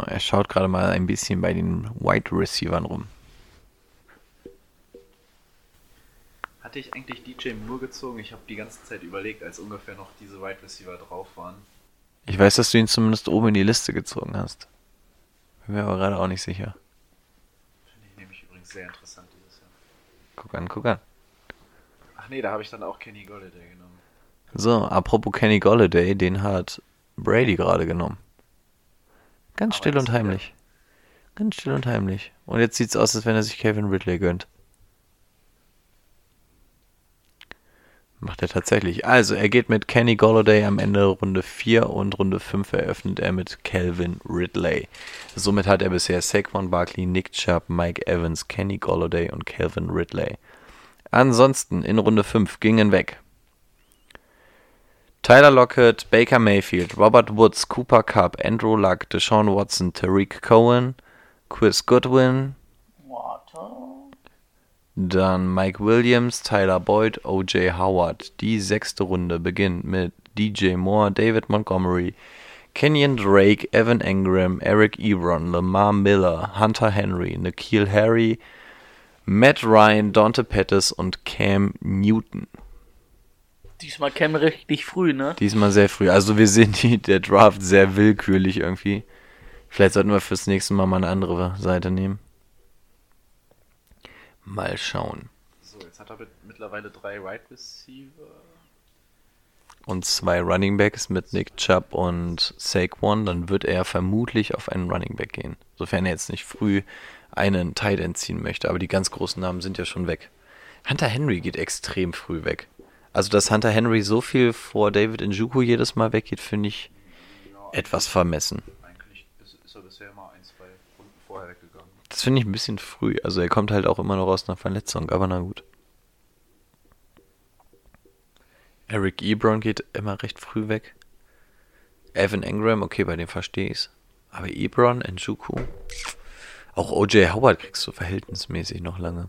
Er schaut gerade mal ein bisschen bei den Wide Receivern rum. Hatte ich eigentlich DJ Moore gezogen? Ich habe die ganze Zeit überlegt, als ungefähr noch diese Wide Receiver drauf waren. Ich weiß, dass du ihn zumindest oben in die Liste gezogen hast. Bin mir aber gerade auch nicht sicher. Finde ich nämlich übrigens sehr interessant dieses Jahr. Guck an, guck an. Ach nee, da habe ich dann auch Kenny Golladay genommen. So, apropos Kenny Golladay, den hat Brady gerade genommen. Ganz Aber still und heimlich. Ganz still und heimlich. Und jetzt sieht's aus, als wenn er sich Kevin Ridley gönnt. Macht er tatsächlich. Also, er geht mit Kenny Golladay am Ende Runde 4 und Runde 5 eröffnet er mit Calvin Ridley. Somit hat er bisher Saquon Barkley, Nick Chubb, Mike Evans, Kenny Golladay und Calvin Ridley. Ansonsten in Runde 5 gingen weg Tyler Lockett, Baker Mayfield, Robert Woods, Cooper Cup, Andrew Luck, Deshaun Watson, Tariq Cohen, Chris Goodwin. Dann Mike Williams, Tyler Boyd, O.J. Howard. Die sechste Runde beginnt mit DJ Moore, David Montgomery, Kenyon Drake, Evan Engram, Eric Ebron, Lamar Miller, Hunter Henry, Nikhil Harry, Matt Ryan, Dante Pettis und Cam Newton. Diesmal kämen richtig früh, ne? Diesmal sehr früh. Also wir sehen die, der Draft sehr willkürlich irgendwie. Vielleicht sollten wir fürs nächste Mal mal eine andere Seite nehmen. Mal schauen. So, jetzt hat er mittlerweile drei Right Receiver. Und zwei Running Backs mit Nick Chubb und Saquon. Dann wird er vermutlich auf einen Running Back gehen. Sofern er jetzt nicht früh einen Tight End ziehen möchte. Aber die ganz großen Namen sind ja schon weg. Hunter Henry geht extrem früh weg. Also, dass Hunter Henry so viel vor David Njoku jedes Mal weggeht, finde ich etwas vermessen. Eigentlich ist, ist er bisher immer ein, zwei Runden vorher weggegangen. Das finde ich ein bisschen früh. Also, er kommt halt auch immer noch aus einer Verletzung, aber na gut. Eric Ebron geht immer recht früh weg. Evan Engram, okay, bei dem verstehe ich's. Aber Ebron, Njoku. Auch OJ Howard kriegst du verhältnismäßig noch lange.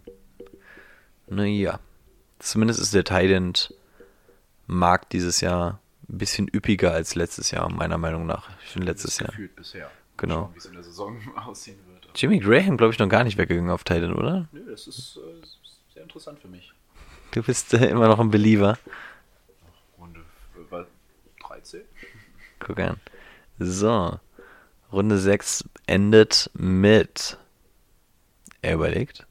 Naja. Zumindest ist der Tident Markt dieses Jahr ein bisschen üppiger als letztes Jahr, meiner Meinung nach. Ich finde letztes Jahr. Gefühlt bisher. Genau. Wie es in der Saison aussehen wird. Jimmy Graham, glaube ich, noch gar nicht weggegangen auf Titan, oder? Nö, das ist äh, sehr interessant für mich. Du bist äh, immer noch ein Believer. Runde äh, war 13. Guck an. So. Runde 6 endet mit. Er überlegt.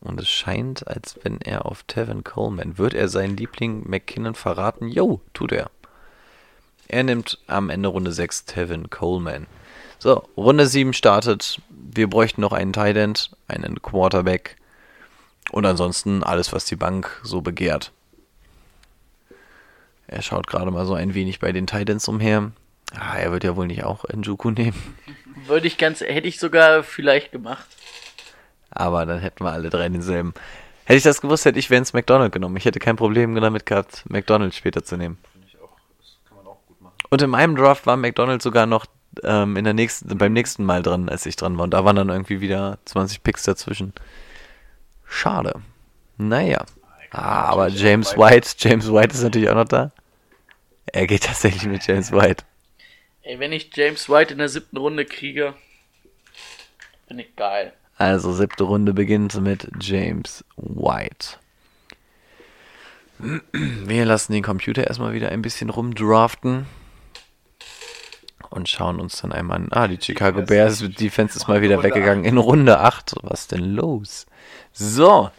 Und es scheint, als wenn er auf Tevin Coleman. Wird er seinen Liebling McKinnon verraten? Jo, tut er. Er nimmt am Ende Runde 6 Tevin Coleman. So, Runde 7 startet. Wir bräuchten noch einen Tight End, einen Quarterback und ansonsten alles, was die Bank so begehrt. Er schaut gerade mal so ein wenig bei den Titans umher. Ah, er wird ja wohl nicht auch Njoku nehmen. Würde ich ganz, hätte ich sogar vielleicht gemacht. Aber dann hätten wir alle drei denselben. Hätte ich das gewusst, hätte ich Vance McDonald genommen. Ich hätte kein Problem damit gehabt, McDonald später zu nehmen. Finde ich auch. Das kann man auch gut machen. Und in meinem Draft war McDonald sogar noch ähm, in der nächsten, beim nächsten Mal dran, als ich dran war. Und da waren dann irgendwie wieder 20 Picks dazwischen. Schade. Naja. Ah, aber James White, James White ist natürlich auch noch da. Er geht tatsächlich mit James White. Ey, wenn ich James White in der siebten Runde kriege, bin ich geil. Also siebte Runde beginnt mit James White. Wir lassen den Computer erstmal wieder ein bisschen rumdraften. Und schauen uns dann einmal an. Ah, die Chicago Bears Defense ist mal wieder weggegangen in Runde 8. Was denn los? So,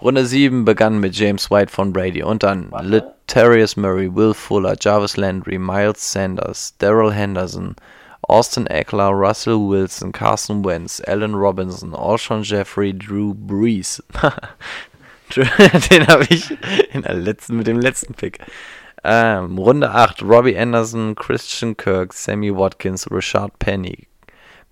Runde 7 begann mit James White von Brady und dann Letarius Murray, Will Fuller, Jarvis Landry, Miles Sanders, Daryl Henderson, Austin Eckler, Russell Wilson, Carson Wentz, Allen Robinson, Alshon Jeffrey, Drew Brees. Den habe ich in der letzten, mit dem letzten Pick. Ähm, Runde 8, Robbie Anderson, Christian Kirk, Sammy Watkins, Rashad Penny,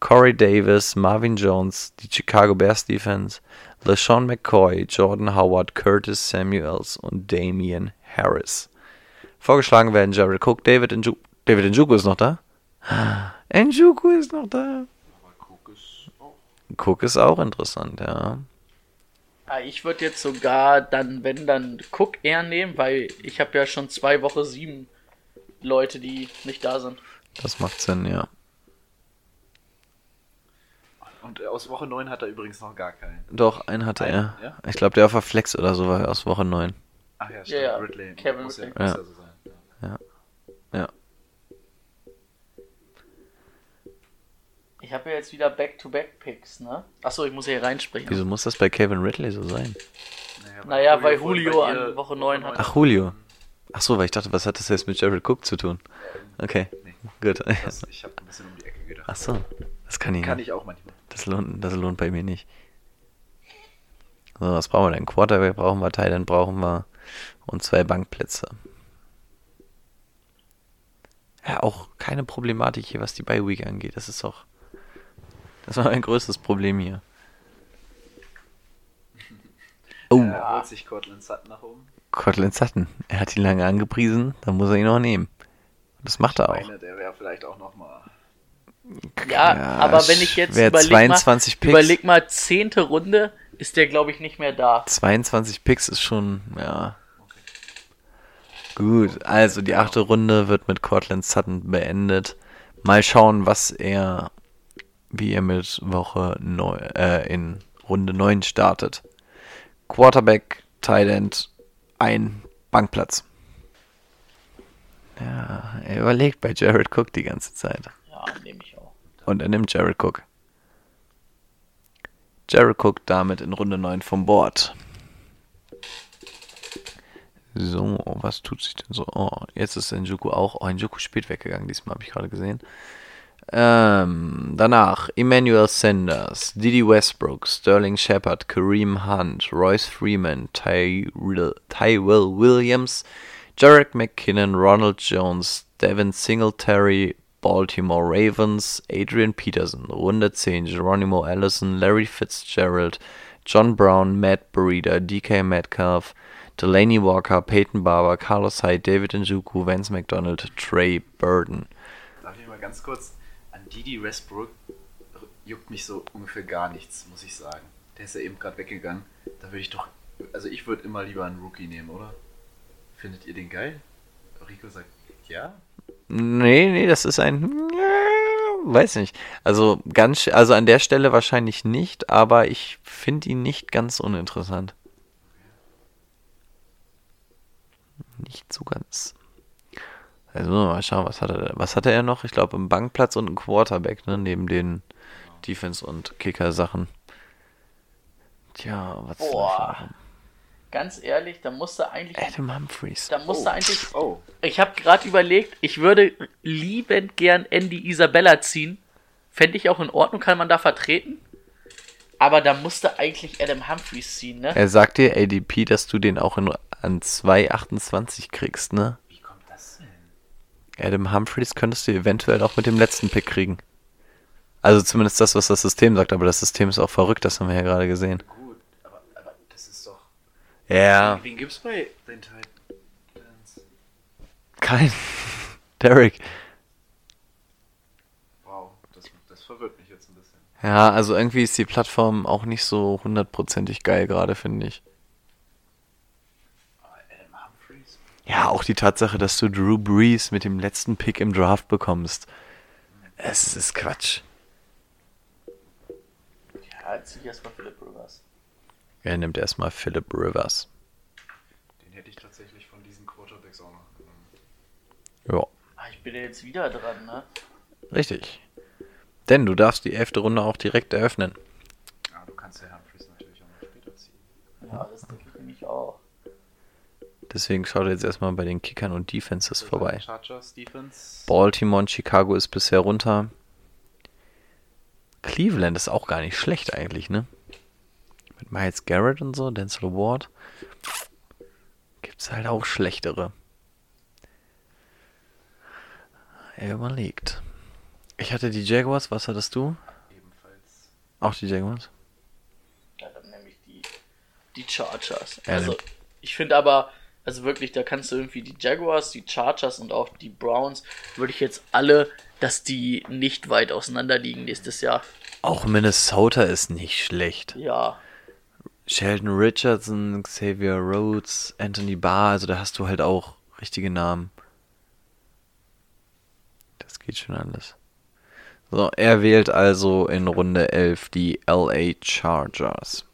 Corey Davis, Marvin Jones, die Chicago Bears Defense, LeSean McCoy, Jordan Howard, Curtis Samuels und Damian Harris. Vorgeschlagen werden Jared Cook, David Njoku. David Njoku ist noch da? Njoku ist noch da. Cook ist auch interessant, ja. Ah, Ich würde jetzt sogar dann, wenn dann Cook eher nehmen, weil ich habe ja schon zwei Woche sieben Leute, die nicht da sind. Das macht Sinn, ja. Und äh, aus Woche 9 hat er übrigens noch gar keinen. Doch, einen hatte Einen, er. ja? Ich glaube, der auf der Flex oder so war aus Woche 9. Ach ja, stimmt. ja, Ridley. Kevin muss ja, muss Ja. ja so sein. Ja. Ja. Ich habe ja jetzt wieder Back-to-Back-Picks, ne? Achso, ich muss hier reinsprechen. Wieso muss das bei Kevin Ridley so sein? Naja, weil vorhin Julio bei an dir Woche 9 hat. Ach, Julio. Ach so, weil ich dachte, was hat das jetzt mit Jared Cook zu tun? Okay, gut. Das, ich habe ein bisschen um die Ecke gedacht. Ach so, das kann ich Kann nicht. ich auch manchmal. Das lohnt, das lohnt bei mir nicht. So, was brauchen wir denn? Quarterback brauchen wir, Thailand brauchen wir und zwei Bankplätze. Ja, auch keine Problematik hier, was die Bye Week angeht. Das ist auch, das war mein größtes Problem hier. Oh, Er holt sich Cortland Sutton nach oben. Cortland Sutton. Er hat ihn lange angepriesen, dann muss er ihn auch nehmen. Das macht er auch. Meine, der wäre vielleicht auch nochmal. Ja, Ja, aber wenn ich jetzt wer überleg 22 mal, Picks- überleg mal, zehnte Runde ist der, glaube ich, nicht mehr da. 22 Picks ist schon, ja. Gut, also die achte Runde wird mit Cortland Sutton beendet. Mal schauen, was er, wie er mit Woche 9, äh, in Runde 9 startet. Quarterback, Tight End, ein Bankplatz. Ja, er überlegt bei Jared Cook die ganze Zeit. Ja, nehme ich auch. Und er nimmt Jared Cook. Jared Cook damit in Runde 9 vom Board. So, was tut sich denn so? Oh, jetzt ist Njoku auch. Oh, Njoku spät weggegangen, diesmal habe ich gerade gesehen. Ähm, danach Emmanuel Sanders, Didi Westbrook, Sterling Shepard, Kareem Hunt, Royce Freeman, Tyrell, Tyrell Williams, Jarek McKinnon, Ronald Jones, Devin Singletary, Baltimore Ravens, Adrian Peterson, Runde 10, Geronimo Allison, Larry Fitzgerald, John Brown, Matt Breida, DK Metcalf, Delaney Walker, Peyton Barber, Carlos Hyde, David Njoku, Vance McDonald, Trey Burden. Darf ich mal ganz kurz Didi Westbrook juckt mich so ungefähr gar nichts, muss ich sagen. Der ist ja eben gerade weggegangen. Da würde ich doch, also ich würde immer lieber einen Rookie nehmen, oder? Findet ihr den geil? Rico sagt ja. Nee, nee, das ist ein. Weiß nicht. Also ganz, also an der Stelle wahrscheinlich nicht, aber ich finde ihn nicht ganz uninteressant. Nicht so ganz. Also mal schauen, was hat er, was hatte er noch? Ich glaube, einen Bankplatz und einen Quarterback, ne, neben den Defense- und Kicker-Sachen. Tja, was soll ich Boah. machen? Ganz ehrlich, da musste eigentlich. Adam Humphreys. Da musste eigentlich. Oh. Ich habe gerade überlegt, ich würde liebend gern Andy Isabella ziehen. Fände ich auch in Ordnung, kann man da vertreten. Aber da musste eigentlich Adam Humphreys ziehen, ne? Er sagt dir, ADP, dass du den auch in, an 2,28 kriegst, ne? Wie kommt das denn? Adam Humphreys könntest du eventuell auch mit dem letzten Pick kriegen. Also zumindest das, was das System sagt, aber das System ist auch verrückt, das haben wir ja gerade gesehen. Gut, aber, aber das ist doch. Ja, Wen gibt's bei den Titans? kein. Derek. Wow, das, das verwirrt mich jetzt ein bisschen. Ja, also irgendwie ist die Plattform auch nicht so hundertprozentig geil gerade, finde ich. Aber Adam Humphreys? Ja, auch die Tatsache, dass du Drew Brees mit dem letzten Pick im Draft bekommst. Es ist Quatsch. Ja, zieh erstmal Philip Rivers. Er nimmt erstmal Philip Rivers. Den hätte ich tatsächlich von diesen Quarterbacks auch noch genommen. Ja, Ah, ich bin ja jetzt wieder dran, ne? richtig. Denn du darfst die elfte Runde auch direkt eröffnen. Ja, du kannst ja Humphreys natürlich auch noch später ziehen. Ja, nämlich auch. Deswegen schaut jetzt erstmal bei den Kickern und Defenses vorbei. Chargers, Defense. Baltimore und Chicago ist bisher runter. Cleveland ist auch gar nicht schlecht eigentlich, ne? Mit Miles Garrett und so, Denzel Ward. Gibt's halt auch schlechtere. Er überlegt. Ich hatte die Jaguars, was hattest du? Ebenfalls. Auch die Jaguars? Ja, dann nehme ich die, die Chargers. Also, ich finde aber, also wirklich, da kannst du irgendwie die Jaguars, die Chargers und auch die Browns, würde ich jetzt alle, dass die nicht weit auseinander liegen nächstes Jahr. Auch Minnesota ist nicht schlecht. Ja, Sheldon Richardson, Xavier Rhodes, Anthony Barr, also da hast du halt auch richtige Namen. Das geht schon alles. So, er wählt also in Runde 11 die LA Chargers.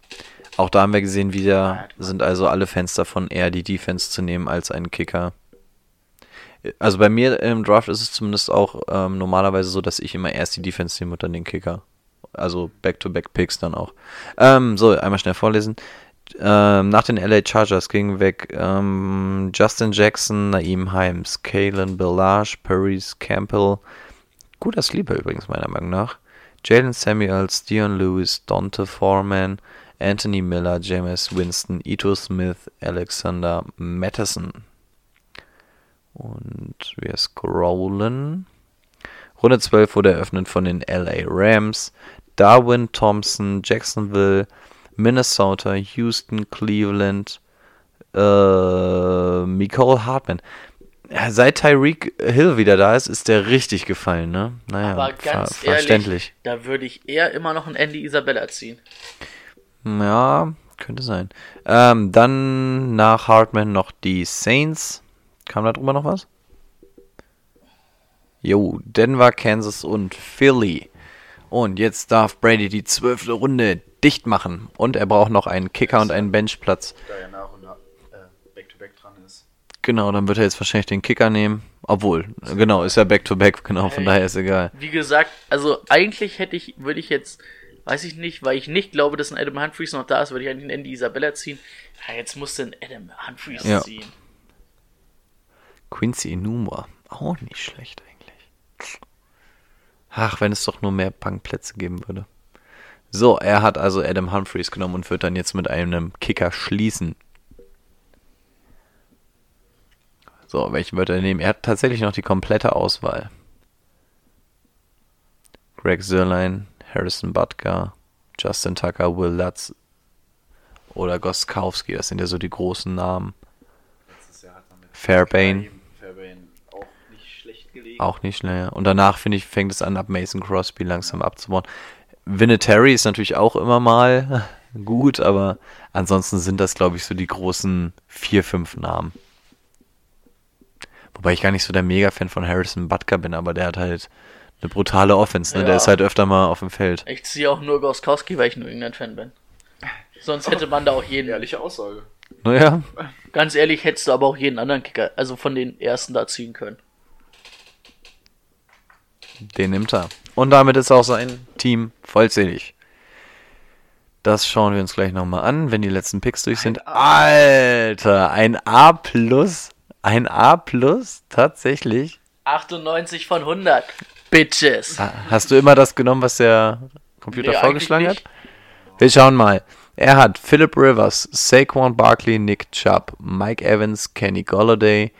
Auch da haben wir gesehen, wieder sind also alle Fans davon, eher die Defense zu nehmen als einen Kicker. Also bei mir im Draft ist es zumindest auch ähm, normalerweise so, dass ich immer erst die Defense nehme und dann den Kicker. Also Back-to-Back-Picks dann auch. Ähm, so, einmal schnell vorlesen. Ähm, nach den LA Chargers gingen weg ähm, Justin Jackson, Naeem Himes, Kalen Bellage, Paris Campbell, guter Sleeper übrigens meiner Meinung nach, Jalen Samuels, Dion Lewis, Dante Foreman, Anthony Miller, James Winston, Ito Smith, Alexander Matheson. Und wir scrollen. Runde 12 wurde eröffnet von den LA Rams, Darwin Thompson, Jacksonville, Minnesota, Houston, Cleveland, äh, Nicole Hartman. Seit Tyreek Hill wieder da ist, ist der richtig gefallen, ne? Naja, aber ganz ver verständlich. ehrlich, da würde ich eher immer noch einen Andy Isabella ziehen. Ja, könnte sein. Ähm, dann nach Hartman noch die Saints. Kam da drüber noch was? Jo, Denver, Kansas und Philly. Und jetzt darf Brady die zwölfte Runde dicht machen. Und er braucht noch einen Kicker und einen Benchplatz. Da er nach und nach äh, Back-to-Back dran ist. Genau, dann wird er jetzt wahrscheinlich den Kicker nehmen. Obwohl, genau, ist ja Back-to-Back, genau, von daher ist egal. Wie gesagt, also eigentlich hätte ich, würde ich jetzt, weiß ich nicht, weil ich nicht glaube, dass ein Adam Humphreys noch da ist, würde ich eigentlich einen Andy Isabella ziehen. Ja, jetzt musste ein Adam Humphreys Ja. ziehen. Quincy Inuma, auch nicht schlecht eigentlich. Ach, wenn es doch nur mehr Punkplätze geben würde. So, er hat also Adam Humphreys genommen und wird dann jetzt mit einem Kicker schließen. So, welchen wird er nehmen? Er hat tatsächlich noch die komplette Auswahl. Greg Zerline, Harrison Butker, Justin Tucker, Will Lutz oder Goskowski. Das sind ja so die großen Namen. Fairbairn. auch nicht schlecht gelegen. Auch nicht schnell. Und danach, finde ich, fängt es an, ab Mason Crosby langsam abzubauen. Vinatieri ist natürlich auch immer mal gut, aber ansonsten sind das, glaube ich, so die großen vier, fünf Namen. Wobei ich gar nicht so der Mega-Fan von Harrison Butker bin, aber der hat halt eine brutale Offense, ne? Der Ja. ist halt öfter mal auf dem Feld. Ich ziehe auch nur Goskowski, weil ich nur England-Fan bin. Sonst hätte man da auch jeden. Ehrliche Aussage. Naja, Ganz ehrlich, hättest du aber auch jeden anderen Kicker, also von den ersten da ziehen können. den nimmt er. Und damit ist auch sein Team vollzählig. Das schauen wir uns gleich nochmal an, wenn die letzten Picks durch sind. Alter, ein A plus. Ein A plus, tatsächlich. 98 von 100. Bitches. Ha- Hast du immer das genommen, was der Computer Nee, vorgeschlagen hat? Wir schauen mal. Er hat Philip Rivers, Saquon Barkley, Nick Chubb, Mike Evans, Kenny Golladay,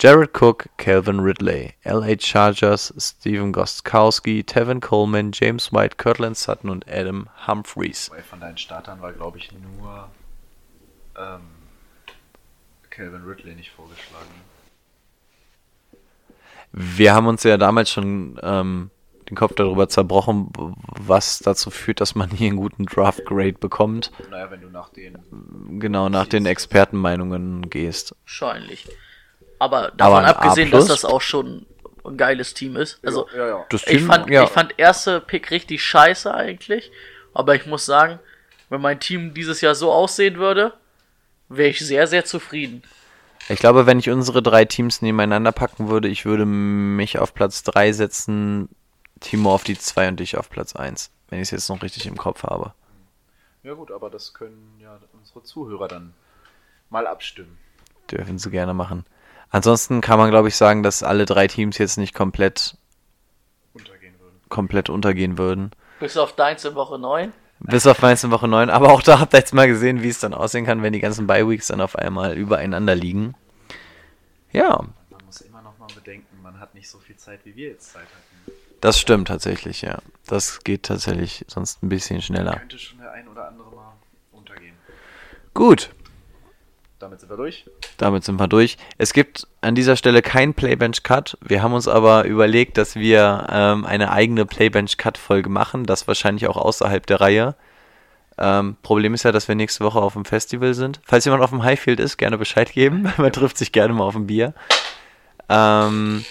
Jared Cook, Calvin Ridley, LA Chargers, Steven Gostkowski, Tevin Coleman, James White, Cortland Sutton und Adam Humphreys. Von deinen Startern war, glaube ich, nur ähm, Calvin Ridley nicht vorgeschlagen. Wir haben uns ja damals schon ähm, den Kopf darüber zerbrochen, was dazu führt, dass man hier einen guten Draft Grade bekommt. Naja, wenn du nach den. Genau nach den Expertenmeinungen gehst. Wahrscheinlich. Aber davon Aber abgesehen, dass das auch schon ein geiles Team ist. Also, ja, ja. Das ich Team, fand, ja. ich fand erste Pick richtig scheiße eigentlich. Aber ich muss sagen, wenn mein Team dieses Jahr so aussehen würde, wäre ich sehr, sehr zufrieden. Ich glaube, wenn ich unsere drei Teams nebeneinander packen würde, ich würde mich auf Platz 3 setzen, Timo auf die 2 und dich auf Platz 1. Wenn ich es jetzt noch richtig im Kopf habe. Ja, gut, aber das können ja unsere Zuhörer dann mal abstimmen. Dürfen sie gerne machen. Ansonsten kann man, glaube ich, sagen, dass alle drei Teams jetzt nicht komplett, Untergehen würden. komplett untergehen würden. Bis auf deins in Woche 9. Bis auf in Woche 9. Aber auch da habt ihr jetzt mal gesehen, wie es dann aussehen kann, wenn die ganzen Bye-Weeks dann auf einmal übereinander liegen. Ja, Man muss immer noch mal bedenken, man hat nicht so viel Zeit, wie wir jetzt Zeit hatten. das stimmt tatsächlich, ja. Das geht tatsächlich sonst ein bisschen schneller. Könnte schon der ein oder andere mal untergehen. Gut, Damit sind wir durch. damit sind wir durch. Es gibt an dieser Stelle kein Playbench-Cut. Wir haben uns aber überlegt, dass wir ähm, eine eigene Playbench-Cut-Folge machen. Das wahrscheinlich auch außerhalb der Reihe. Ähm, Problem ist ja, dass wir nächste Woche auf dem Festival sind. Falls jemand auf dem Highfield ist, gerne Bescheid geben. Man trifft sich gerne mal auf ein Bier. Ähm,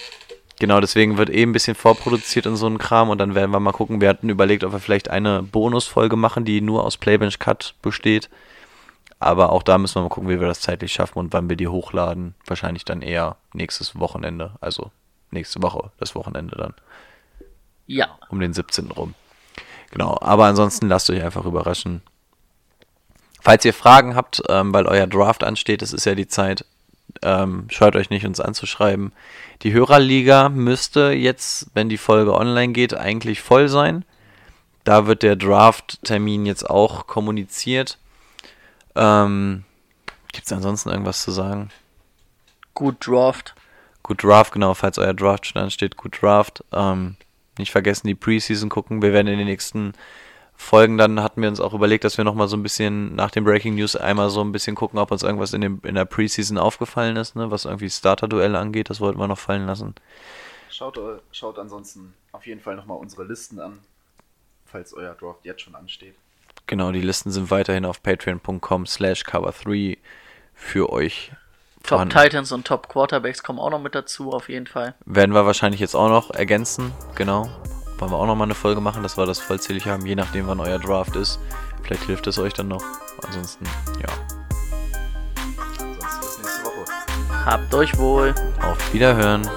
genau, deswegen wird eh ein bisschen vorproduziert und so ein Kram. Und dann werden wir mal gucken. Wir hatten überlegt, ob wir vielleicht eine Bonusfolge machen, die nur aus Playbench-Cut besteht. Aber auch da müssen wir mal gucken, wie wir das zeitlich schaffen und wann wir die hochladen. Wahrscheinlich dann eher nächstes Wochenende. Also nächste Woche, das Wochenende dann. Ja. Um den 17. rum. Genau, aber ansonsten lasst euch einfach überraschen. Falls ihr Fragen habt, ähm, weil euer Draft ansteht, es ist ja die Zeit, ähm, scheut euch nicht, uns anzuschreiben. Die Hörerliga müsste jetzt, wenn die Folge online geht, eigentlich voll sein. Da wird der Draft-Termin jetzt auch kommuniziert. Ähm, Gibt es ansonsten irgendwas zu sagen? Gut Draft. Gut Draft, genau, falls euer Draft schon ansteht, gut Draft. Ähm, nicht vergessen, die Preseason gucken. Wir werden in den nächsten Folgen, dann hatten wir uns auch überlegt, dass wir nochmal so ein bisschen nach den Breaking News einmal so ein bisschen gucken, ob uns irgendwas in, dem, in der Preseason aufgefallen ist, ne, was irgendwie Starter-Duelle angeht. Das wollten wir noch fallen lassen. Schaut, äh, schaut ansonsten auf jeden Fall nochmal unsere Listen an, falls euer Draft jetzt schon ansteht. Genau, die Listen sind weiterhin auf patreon.com slash cover3 für euch Top vorhanden. Titans und Top Quarterbacks kommen auch noch mit dazu, auf jeden Fall. Werden wir wahrscheinlich jetzt auch noch ergänzen, genau. Wollen wir auch noch mal eine Folge machen, dass wir das vollzählig haben, je nachdem wann euer Draft ist. Vielleicht hilft es euch dann noch. Ansonsten, ja. Ansonsten bis nächste Woche. Habt euch wohl. Auf Wiederhören.